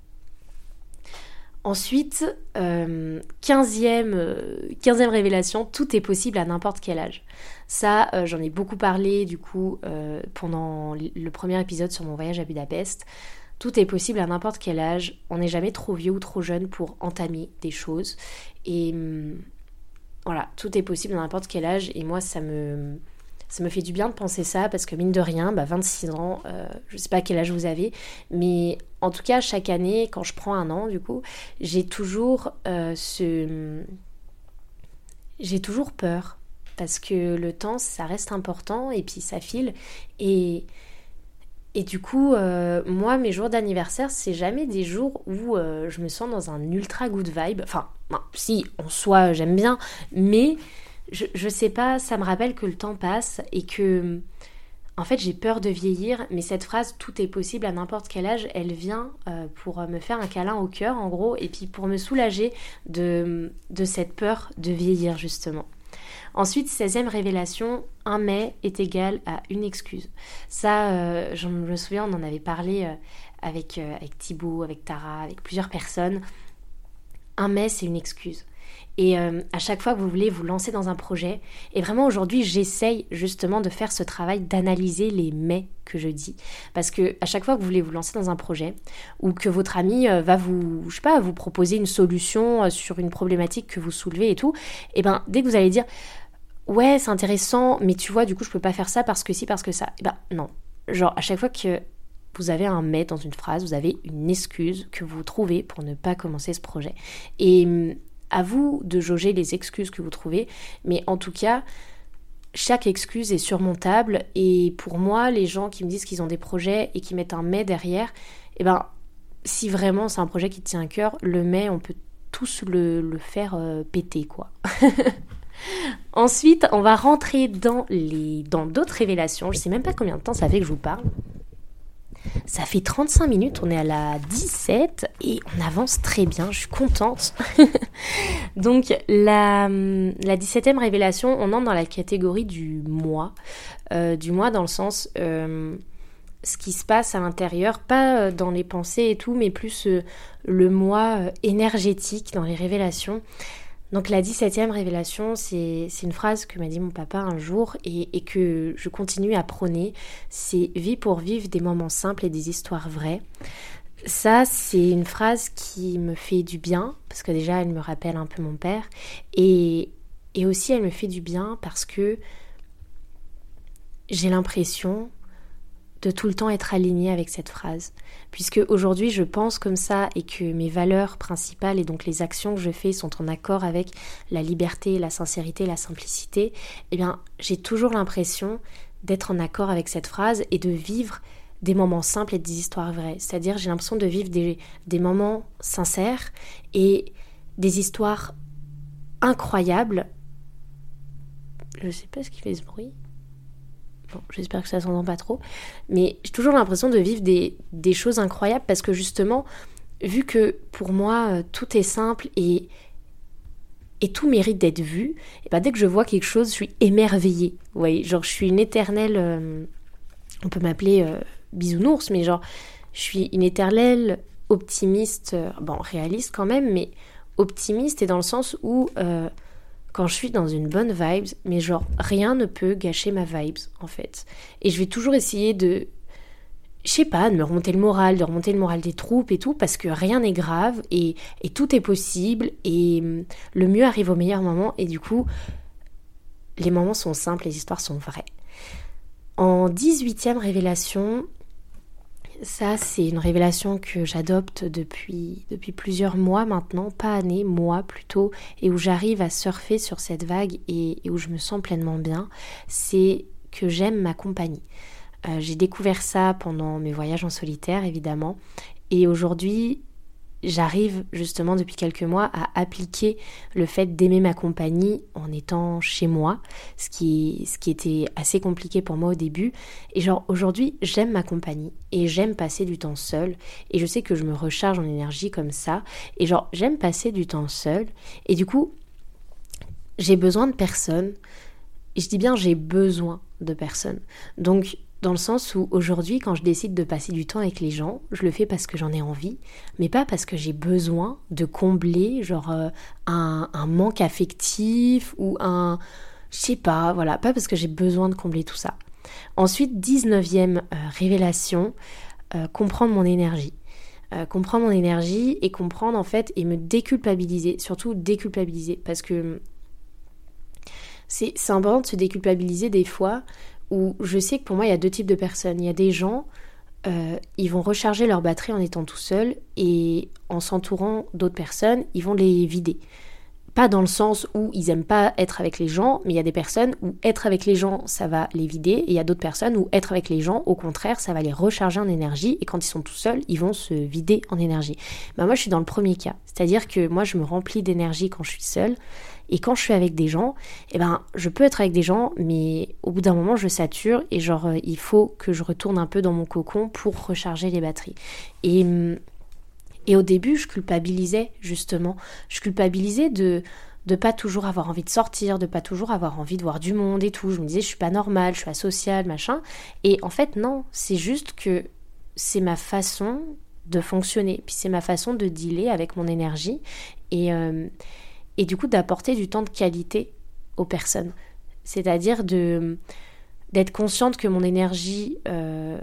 Ensuite, euh, 15e, euh, révélation, tout est possible à n'importe quel âge. Ça, euh, j'en ai beaucoup parlé du coup euh, pendant le premier épisode sur mon voyage à Budapest. Tout est possible à n'importe quel âge. On n'est jamais trop vieux ou trop jeune pour entamer des choses. Et hum, voilà, tout est possible à n'importe quel âge. Et moi, ça me, ça me fait du bien de penser ça parce que mine de rien, bah 26 ans, euh, je sais pas quel âge vous avez, mais en tout cas chaque année, quand je prends un an du coup, j'ai toujours euh, ce... J'ai toujours peur parce que le temps ça reste important et puis ça file et et du coup, euh, moi, mes jours d'anniversaire, c'est jamais des jours où euh, je me sens dans un ultra good vibe. Enfin, si, en soi, j'aime bien, mais je, je sais pas, ça me rappelle que le temps passe et que, en fait, j'ai peur de vieillir. Mais cette phrase, tout est possible à n'importe quel âge, elle vient euh, pour me faire un câlin au cœur, en gros, et puis pour me soulager de, de cette peur de vieillir, justement. Ensuite, 16e révélation, un mais est égal à une excuse. Ça, euh, je me souviens, on en avait parlé euh, avec, euh, avec Thibaut, avec Tara, avec plusieurs personnes. Un mais, c'est une excuse. Et à chaque fois que vous voulez vous lancer dans un projet, et vraiment aujourd'hui j'essaye justement de faire ce travail d'analyser les mais que je dis. Parce que à chaque fois que vous voulez vous lancer dans un projet, ou que votre ami va vous, je sais pas, vous proposer une solution sur une problématique que vous soulevez et tout, et ben dès que vous allez dire ouais, c'est intéressant, mais tu vois, du coup, je peux pas faire ça parce que si, parce que ça. Eh ben non. Genre, à chaque fois que vous avez un mais dans une phrase, vous avez une excuse que vous trouvez pour ne pas commencer ce projet. Et hum, à vous de jauger les excuses que vous trouvez, mais en tout cas, chaque excuse est surmontable. Et pour moi, les gens qui me disent qu'ils ont des projets et qui mettent un mais derrière, eh ben, si vraiment c'est un projet qui tient à cœur, le mais, on peut tous le, faire euh, péter, quoi. Ensuite, on va rentrer dans les dans d'autres révélations. Je sais même pas combien de temps ça fait que je vous parle. Ça fait 35 minutes, on est à la 17 et on avance très bien, je suis contente. Donc la, la 17e révélation, on entre dans la catégorie du mois. Euh, du mois dans le sens euh, ce qui se passe à l'intérieur, pas euh, dans les pensées et tout, mais plus le moi énergétique dans les révélations. Donc la 17e révélation, c'est une phrase que m'a dit mon papa un jour et, que je continue à prôner. C'est vie pour vivre des moments simples et des histoires vraies. Ça, c'est une phrase qui me fait du bien, parce que déjà, elle me rappelle un peu mon père. Et, et aussi, elle me fait du bien parce que j'ai l'impression de tout le temps être aligné avec cette phrase. Puisque aujourd'hui je pense comme ça et que mes valeurs principales et donc les actions que je fais sont en accord avec la liberté, la sincérité, la simplicité, eh bien j'ai toujours l'impression d'être en accord avec cette phrase et de vivre des moments simples et des histoires vraies. C'est-à-dire j'ai l'impression de vivre des, des moments sincères et des histoires incroyables. Je sais pas ce qui fait ce bruit j'espère que ça s'entend pas trop. Mais j'ai toujours l'impression de vivre des, choses incroyables parce que justement, vu que pour moi, euh, tout est simple et, tout mérite d'être vu, et ben dès que je vois quelque chose, je suis émerveillée. Vous voyez, je suis une éternelle... Euh, on peut m'appeler euh, bisounours, mais genre je suis une éternelle optimiste, bon réaliste quand même, mais optimiste et dans le sens où quand je suis dans une bonne vibe, mais genre rien ne peut gâcher ma vibes en fait. Et je vais toujours essayer de, je sais pas, de me remonter le moral, de remonter le moral des troupes et tout, parce que rien n'est grave et, et tout est possible et hum, le mieux arrive au meilleur moment et du coup, les moments sont simples, les histoires sont vraies. En 18e révélation, ça, c'est une révélation que j'adopte depuis, plusieurs mois maintenant, pas années, mois plutôt, et où j'arrive à surfer sur cette vague et, où je me sens pleinement bien. C'est que j'aime ma compagnie. Euh, j'ai découvert ça pendant mes voyages en solitaire, évidemment, et aujourd'hui, j'arrive justement depuis quelques mois à appliquer le fait d'aimer ma compagnie en étant chez moi, ce qui, ce qui était assez compliqué pour moi au début. Et genre aujourd'hui, j'aime ma compagnie et j'aime passer du temps seul. Et je sais que je me recharge en énergie comme ça. Et genre, j'aime passer du temps seul. Et du coup, j'ai besoin de personne. Et je dis bien j'ai besoin de personne. Donc dans le sens où aujourd'hui, quand je décide de passer du temps avec les gens, je le fais parce que j'en ai envie, mais pas parce que j'ai besoin de combler genre euh, un, manque affectif ou un... Je sais pas, voilà, pas parce que j'ai besoin de combler tout ça. Ensuite, 19e euh, révélation, euh, comprendre mon énergie. comprendre mon énergie et comprendre en fait et me déculpabiliser, surtout déculpabiliser, parce que c'est important de se déculpabiliser des fois où je sais que pour moi, il y a deux types de personnes. Il y a des gens, euh, ils vont recharger leur batterie en étant tout seuls et en s'entourant d'autres personnes, ils vont les vider. Pas dans le sens où ils aiment pas être avec les gens, mais il y a des personnes où être avec les gens, ça va les vider, et il y a d'autres personnes où être avec les gens, au contraire, ça va les recharger en énergie, et quand ils sont tout seuls, ils vont se vider en énergie. Ben moi, je suis dans le premier cas, c'est-à-dire que moi, je me remplis d'énergie quand je suis seule, et quand je suis avec des gens, eh ben, je peux être avec des gens, mais au bout d'un moment, je sature, et genre, euh, il faut que je retourne un peu dans mon cocon pour recharger les batteries. Et hum, et au début, je culpabilisais justement. Je culpabilisais de de pas toujours avoir envie de sortir, de pas toujours avoir envie de voir du monde et tout. Je me disais je suis pas normale, je suis asociale, machin. Et en fait non, c'est juste que c'est ma façon de fonctionner, puis c'est ma façon de dealer avec mon énergie et, euh, et du coup d'apporter du temps de qualité aux personnes. C'est-à-dire de d'être consciente que mon énergie euh,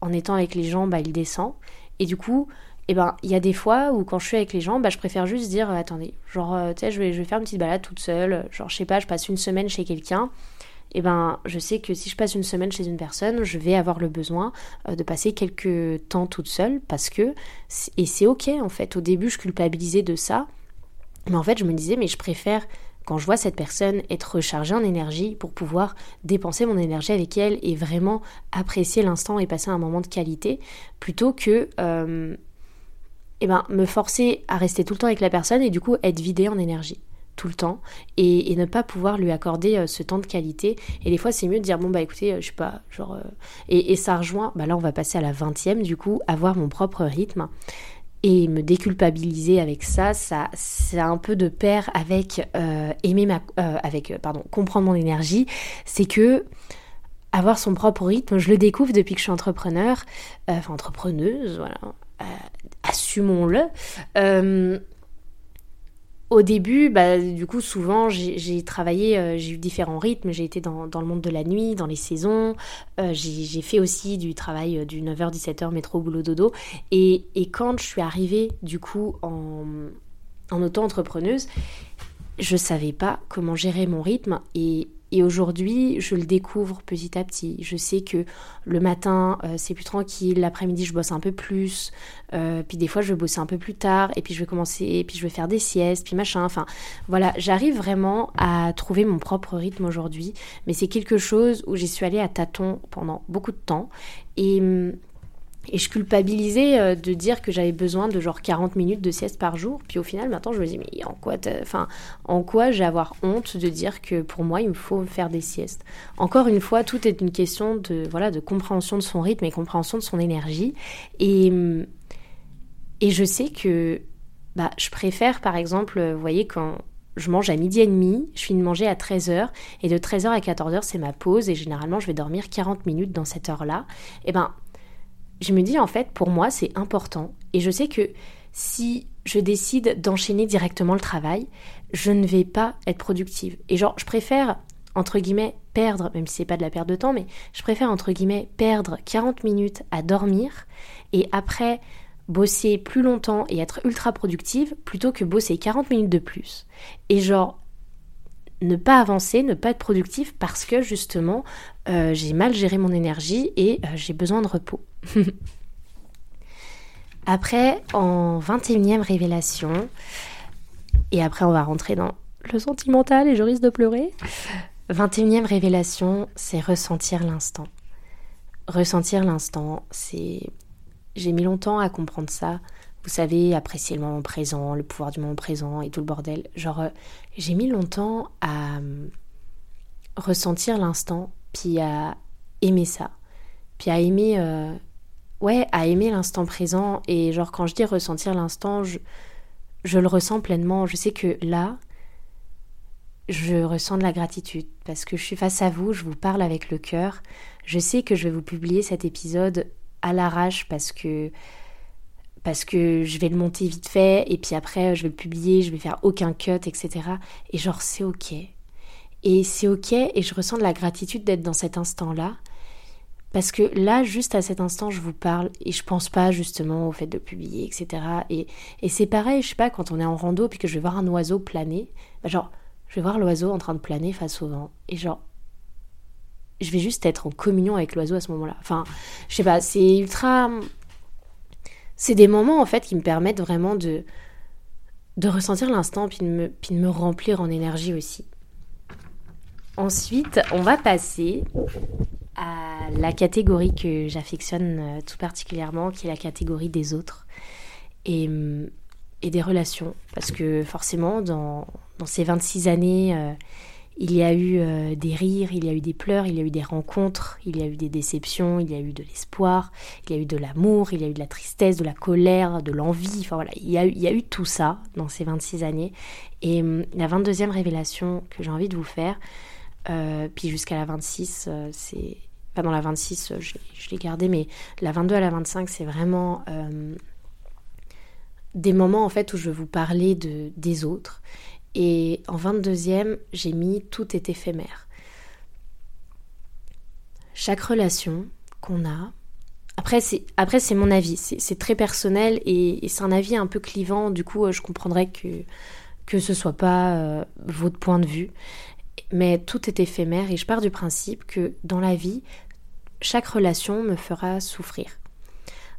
en étant avec les gens, bah, il descend. Et du coup, et eh ben il y a des fois où quand je suis avec les gens, bah, je préfère juste dire euh, attendez, genre euh, je vais faire une petite balade toute seule, genre je sais pas, je passe une semaine chez quelqu'un. Et eh ben je sais que si je passe une semaine chez une personne, je vais avoir le besoin euh, de passer quelques temps toute seule parce que et c'est ok en fait. Au début je culpabilisais de ça, mais en fait je me disais mais je préfère quand je vois cette personne être rechargée en énergie pour pouvoir dépenser mon énergie avec elle et vraiment apprécier l'instant et passer un moment de qualité plutôt que eh ben, me forcer à rester tout le temps avec la personne et du coup être vidé en énergie tout le temps et, ne pas pouvoir lui accorder euh, ce temps de qualité. Et des fois c'est mieux de dire bon bah écoutez euh, je sais pas genre euh, et, ça rejoint bah là on va passer à la vingtième du coup avoir mon propre rythme et me déculpabiliser avec ça. Ça c'est un peu de pair avec aimer ma avec pardon comprendre mon énergie. C'est que avoir son propre rythme, je le découvre depuis que je suis entrepreneur, enfin entrepreneuse, voilà, assumons-le. Euh, au début, bah, du coup, souvent, j'ai travaillé, euh, j'ai eu différents rythmes. J'ai été dans, le monde de la nuit, dans les saisons. Euh, j'ai fait aussi du travail du 9h-17h, métro, boulot, dodo. Et, quand je suis arrivée, du coup, en, en auto-entrepreneuse, je savais pas comment gérer mon rythme. Et et aujourd'hui, je le découvre petit à petit. Je sais que le matin, euh, c'est plus tranquille, l'après-midi, je bosse un peu plus, euh, puis des fois, je vais bosser un peu plus tard, et puis je vais commencer, puis je vais faire des siestes, puis machin. Enfin, voilà, j'arrive vraiment à trouver mon propre rythme aujourd'hui, mais c'est quelque chose où j'y suis allée à tâtons pendant beaucoup de temps. Et hum, et je culpabilisais euh, de dire que j'avais besoin de genre 40 minutes de sieste par jour. Puis au final, maintenant, je me dis, mais en quoi, enfin, en quoi j'ai avoir honte de dire que pour moi, il me faut faire des siestes? Encore une fois, tout est une question de, voilà, de compréhension de son rythme et compréhension de son énergie. Et, et je sais que bah, je préfère, par exemple, vous voyez, quand je mange à midi et demi, je finis de manger à 13h, et de 13h à 14h, c'est ma pause, et généralement, je vais dormir 40 minutes dans cette heure-là. Et ben je me dis en fait, pour moi, c'est important. Et je sais que si je décide d'enchaîner directement le travail, je ne vais pas être productive. Et genre, je préfère, entre guillemets, perdre, même si c'est pas de la perte de temps, mais je préfère, entre guillemets, perdre 40 minutes à dormir et après bosser plus longtemps et être ultra productive plutôt que bosser 40 minutes de plus. Et genre, ne pas avancer, ne pas être productif parce que justement euh, j'ai mal géré mon énergie et euh, j'ai besoin de repos. après, en 21e révélation, et après on va rentrer dans le sentimental et je risque de pleurer. 21e révélation, c'est ressentir l'instant. Ressentir l'instant, c'est... J'ai mis longtemps à comprendre ça. Vous savez, apprécier le moment présent, le pouvoir du moment présent et tout le bordel. Genre, euh, j'ai mis longtemps à ressentir l'instant, puis à aimer ça. Puis à aimer ouais, à aimer l'instant présent. Et genre, quand je dis ressentir l'instant, je, je le ressens pleinement. Je sais que là, je ressens de la gratitude parce que je suis face à vous, je vous parle avec le cœur. Je sais que je vais vous publier cet épisode à l'arrache parce que parce que je vais le monter vite fait et puis après je vais le publier, je vais faire aucun cut, etc. Et genre c'est ok. Et c'est ok et je ressens de la gratitude d'être dans cet instant-là parce que là, juste à cet instant, je vous parle et je pense pas justement au fait de publier, etc. Et, c'est pareil, je sais pas, quand on est en rando puis que je vais voir un oiseau planer, bah genre, je vais voir l'oiseau en train de planer face au vent. Et genre, je vais juste être en communion avec l'oiseau à ce moment-là. Enfin, je sais pas, c'est ultra. C'est des moments en fait qui me permettent vraiment de de ressentir l'instant, puis, puis de me remplir en énergie aussi. Ensuite, on va passer à la catégorie que j'affectionne euh, tout particulièrement, qui est la catégorie des autres et, mm, des relations. Parce que forcément, dans, dans ces 26 années, euh, il y a eu euh, des rires, il y a eu des pleurs, il y a eu des rencontres, il y a eu des déceptions, il y a eu de l'espoir, il y a eu de l'amour, il y a eu de la tristesse, de la colère, de l'envie. Enfin voilà, il y, a eu, il y a eu tout ça dans ces 26 années. Et mm, la 22e révélation que j'ai envie de vous faire, puis jusqu'à la 26, c'est pas dans la 26, je, je l'ai gardé, mais la 22 à la 25, c'est vraiment euh, des moments en fait où je vais vous parler de, des autres. Et en 22e, j'ai mis tout est éphémère. Chaque relation qu'on a, après c'est, après, c'est mon avis, c'est, très personnel et, c'est un avis un peu clivant, du coup je comprendrais que, que ce soit pas euh, votre point de vue. Mais tout est éphémère et je pars du principe que dans la vie, chaque relation me fera souffrir.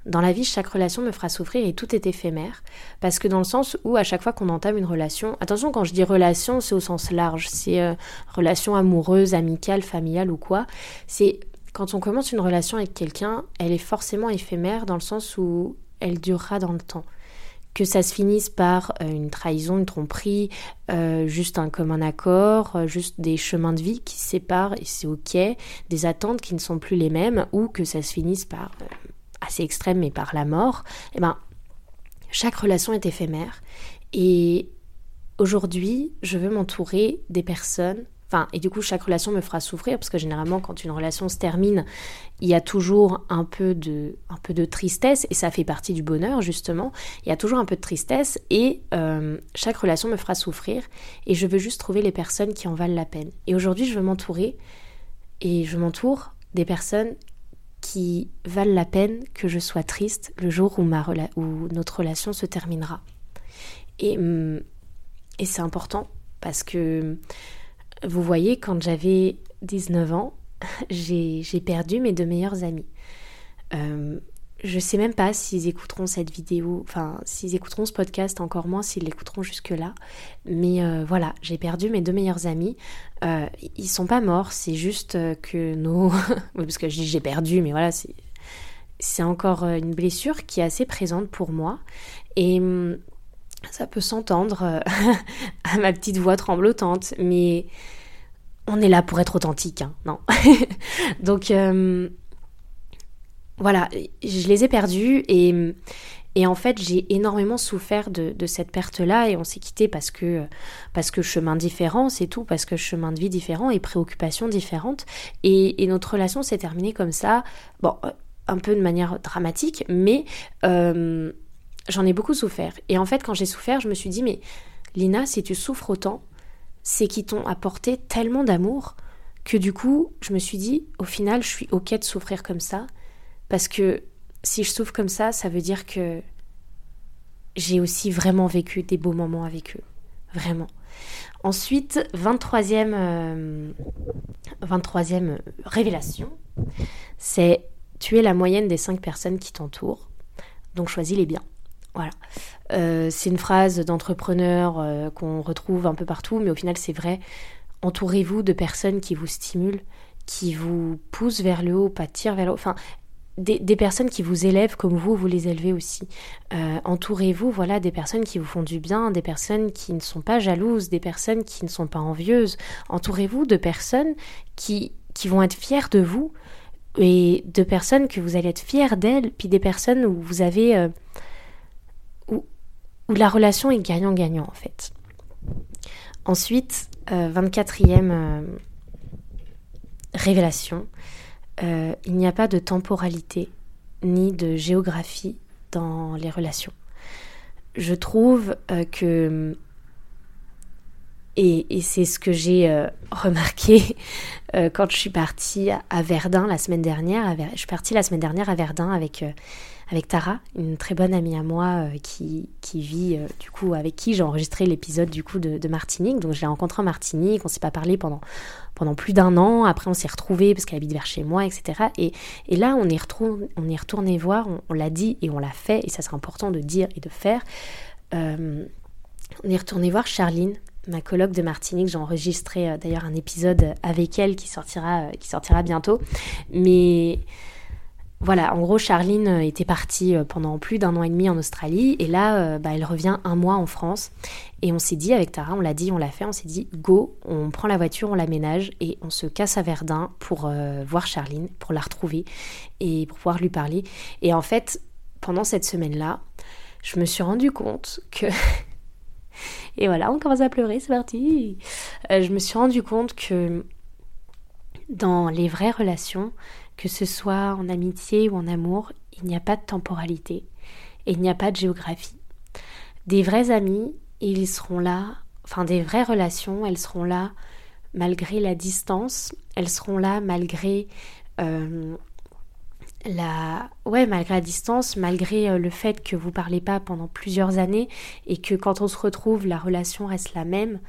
Dans la vie, chaque relation me fera souffrir et tout est éphémère. Parce que dans le sens où à chaque fois qu'on entame une relation, attention quand je dis relation, c'est au sens large, c'est euh, relation amoureuse, amicale, familiale ou quoi, c'est quand on commence une relation avec quelqu'un, elle est forcément éphémère dans le sens où elle durera dans le temps que ça se finisse par euh, une trahison, une tromperie, euh, juste un commun accord, euh, juste des chemins de vie qui séparent et c'est ok, des attentes qui ne sont plus les mêmes, ou que ça se finisse par assez extrême mais par la mort, eh ben chaque relation est éphémère. Et aujourd'hui je veux m'entourer des personnes Enfin, et du coup, chaque relation me fera souffrir parce que généralement, quand une relation se termine, il y a toujours un peu de, un peu de tristesse et ça fait partie du bonheur justement. Il y a toujours un peu de tristesse et euh, chaque relation me fera souffrir et je veux juste trouver les personnes qui en valent la peine. Et aujourd'hui, je veux m'entourer et je m'entoure des personnes qui valent la peine que je sois triste le jour où, ma où notre relation se terminera. Et, hum, et c'est important parce que vous voyez, quand j'avais 19 ans, j'ai perdu mes deux meilleurs amis. Euh, je sais même pas s'ils écouteront cette vidéo, enfin s'ils écouteront ce podcast, encore moins s'ils l'écouteront jusque-là. Mais euh, voilà, j'ai perdu mes deux meilleurs amis. Euh, ils sont pas morts, c'est juste que nos... parce que je dis j'ai perdu, mais voilà, c'est encore une blessure qui est assez présente pour moi. Et hum, ça peut s'entendre euh, à ma petite voix tremblotante, mais on est là pour être authentique, hein, non? Donc euh, voilà, je les ai perdus et, et en fait j'ai énormément souffert de, cette perte-là et on s'est quitté parce que, parce que chemin différent, c'est tout, parce que chemin de vie différent et préoccupations différentes. Et, notre relation s'est terminée comme ça, bon, euh, un peu de manière dramatique, mais j'en ai beaucoup souffert. Et en fait, quand j'ai souffert, je me suis dit, mais Lina, si tu souffres autant, c'est qu'ils t'ont apporté tellement d'amour que du coup, je me suis dit, au final, je suis ok de souffrir comme ça, parce que si je souffre comme ça, ça veut dire que j'ai aussi vraiment vécu des beaux moments avec eux. Vraiment. Ensuite, 23e, 23e euh, révélation, c'est tu es la moyenne des 5 personnes qui t'entourent, donc choisis les biens. Voilà. Euh, c'est une phrase d'entrepreneur euh, qu'on retrouve un peu partout, mais au final c'est vrai. Entourez-vous de personnes qui vous stimulent, qui vous poussent vers le haut, pas tirent vers le haut. Enfin, des, personnes qui vous élèvent comme vous, vous les élevez aussi. Euh, entourez-vous, voilà, des personnes qui vous font du bien, des personnes qui ne sont pas jalouses, des personnes qui ne sont pas envieuses. Entourez-vous de personnes qui, qui vont être fières de vous et de personnes que vous allez être fiers d'elles, puis des personnes où vous avez où la relation est gagnant-gagnant en fait. Ensuite, 24e euh, euh, révélation, euh, il n'y a pas de temporalité ni de géographie dans les relations. Je trouve que, et, c'est ce que j'ai remarqué quand je suis partie à Verdun la semaine dernière, je suis partie la semaine dernière à Verdun avec avec Tara, une très bonne amie à moi euh, qui, qui, vit, euh, du coup, avec qui j'ai enregistré l'épisode du coup de, Martinique. Donc je l'ai rencontrée en Martinique, on s'est pas parlé pendant, pendant plus d'un an. Après, on s'est retrouvés parce qu'elle habite vers chez moi, etc. Et, et là, on est, retourné, on est retourné voir, on, l'a dit et on l'a fait, et ça c'est important de dire et de faire. Euh, on est retourné voir Charline, ma colloque de Martinique. J'ai enregistré d'ailleurs un épisode avec elle qui sortira, qui sortira bientôt. Mais voilà, en gros, Charline euh, était partie pendant plus d'un an et demi en Australie et là, bah, elle revient un mois en France. Et on s'est dit avec Tara, on l'a dit, on l'a fait, on s'est dit go, on prend la voiture, on l'aménage et on se casse à Verdun pour voir Charline, pour la retrouver et pour pouvoir lui parler. Et en fait, pendant cette semaine-là, je me suis rendu compte que Et voilà, on commence à pleurer, c'est parti. Euh, je me suis rendu compte que dans les vraies relations, que ce soit en amitié ou en amour, il n'y a pas de temporalité et il n'y a pas de géographie. Des vrais amis, ils seront là, enfin des vraies relations, elles seront là malgré la distance, elles seront là malgré euh, la ouais malgré la distance malgré euh, le fait que vous parlez pas pendant plusieurs années et que quand on se retrouve la relation reste la même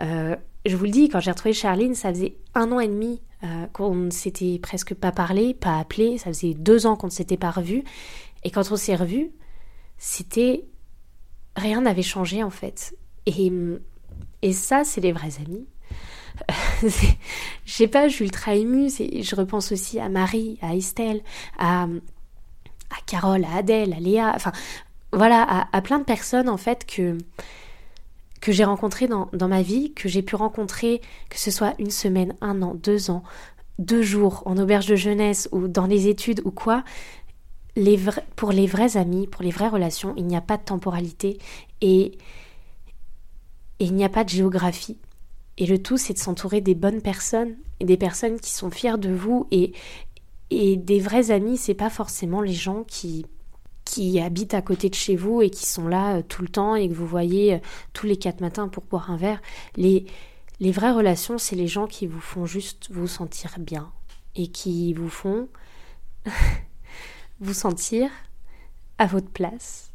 euh, je vous le dis quand j'ai retrouvé Charline ça faisait un an et demi euh, qu'on ne s'était presque pas parlé pas appelé ça faisait deux ans qu'on ne s'était pas revu et quand on s'est revu c'était rien n'avait changé en fait et et ça c'est les vrais amis je sais pas, je suis ultra émue. Je repense aussi à Marie, à Estelle, à, à Carole, à Adèle, à Léa, enfin voilà, à, plein de personnes en fait que que j'ai rencontrées dans, dans ma vie, que j'ai pu rencontrer, que ce soit une semaine, un an, deux ans, deux jours en auberge de jeunesse ou dans les études ou quoi. Les pour les vrais amis, pour les vraies relations, il n'y a pas de temporalité et, et il n'y a pas de géographie. Et le tout, c'est de s'entourer des bonnes personnes et des personnes qui sont fières de vous. Et, et des vrais amis, c'est pas forcément les gens qui, qui habitent à côté de chez vous et qui sont là euh, tout le temps et que vous voyez euh, tous les quatre matins pour boire un verre. Les, les vraies relations, c'est les gens qui vous font juste vous sentir bien et qui vous font vous sentir à votre place.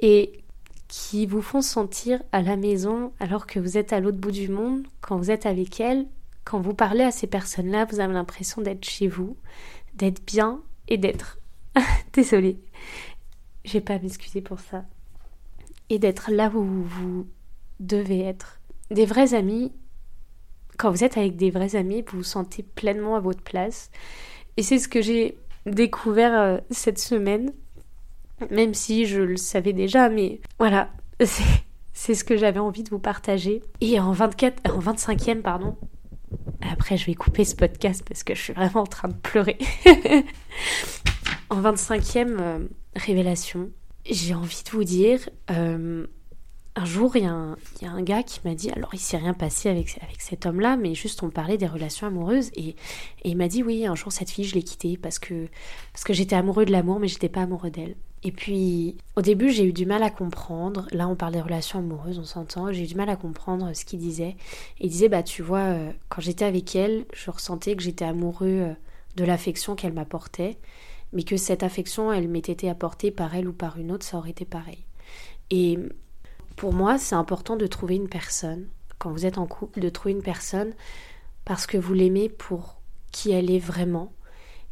Et qui vous font sentir à la maison alors que vous êtes à l'autre bout du monde, quand vous êtes avec elles, quand vous parlez à ces personnes-là, vous avez l'impression d'être chez vous, d'être bien et d'être... Désolée, je vais pas m'excuser pour ça. Et d'être là où vous devez être. Des vrais amis, quand vous êtes avec des vrais amis, vous vous sentez pleinement à votre place. Et c'est ce que j'ai découvert euh, cette semaine même si je le savais déjà, mais voilà, c'est ce que j'avais envie de vous partager. Et en 24, en 25e, pardon, après je vais couper ce podcast parce que je suis vraiment en train de pleurer. en 25e euh, révélation, j'ai envie de vous dire, euh, un jour, il y, a un gars qui m'a dit, alors il s'est rien passé avec, cet homme-là, mais juste on parlait des relations amoureuses, et, il m'a dit, oui, un jour cette fille, je l'ai quittée parce que, parce que j'étais amoureux de l'amour, mais j'étais pas amoureux d'elle. Et puis, au début, j'ai eu du mal à comprendre. Là, on parle des relations amoureuses, on s'entend. J'ai eu du mal à comprendre ce qu'il disait. il disait, bah, tu vois, euh, quand j'étais avec elle, je ressentais que j'étais amoureux de l'affection qu'elle m'apportait, mais que cette affection, elle m'était été apportée par elle ou par une autre, ça aurait été pareil. Et pour moi, c'est important de trouver une personne, quand vous êtes en couple, de trouver une personne parce que vous l'aimez pour qui elle est vraiment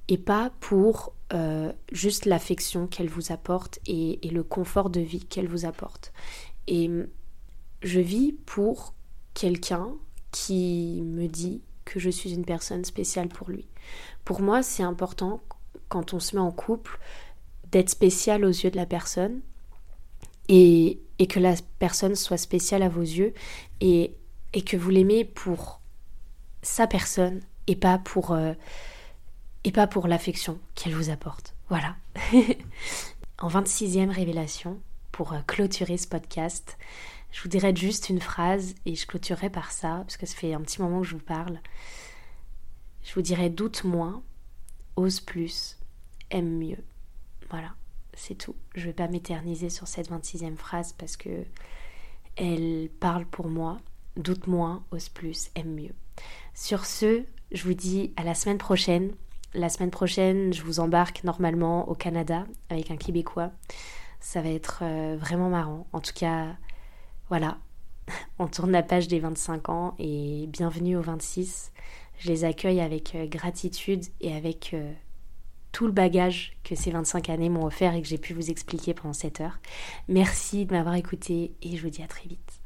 et pas pour euh, juste l'affection qu'elle vous apporte et, le confort de vie qu'elle vous apporte. Et je vis pour quelqu'un qui me dit que je suis une personne spéciale pour lui. Pour moi, c'est important quand on se met en couple d'être spécial aux yeux de la personne et, et, que la personne soit spéciale à vos yeux et, et que vous l'aimez pour sa personne et pas pour euh, et pas pour l'affection qu'elle vous apporte. Voilà. en 26e révélation, pour euh, clôturer ce podcast, je vous dirais juste une phrase et je clôturerai par ça, parce que ça fait un petit moment que je vous parle. Je vous dirais doute moins, ose plus, aime mieux. Voilà, c'est tout. Je ne vais pas m'éterniser sur cette 26e phrase parce que elle parle pour moi. Doute moins, ose plus, aime mieux. Sur ce, je vous dis à la semaine prochaine la semaine prochaine, je vous embarque normalement au Canada avec un Québécois. Ça va être euh, vraiment marrant. En tout cas, voilà, on tourne la page des 25 ans et bienvenue aux 26. Je les accueille avec euh, gratitude et avec, euh, tout le bagage que ces 25 années m'ont offert et que j'ai pu vous expliquer pendant cette heure. Merci de m'avoir écouté et je vous dis à très vite.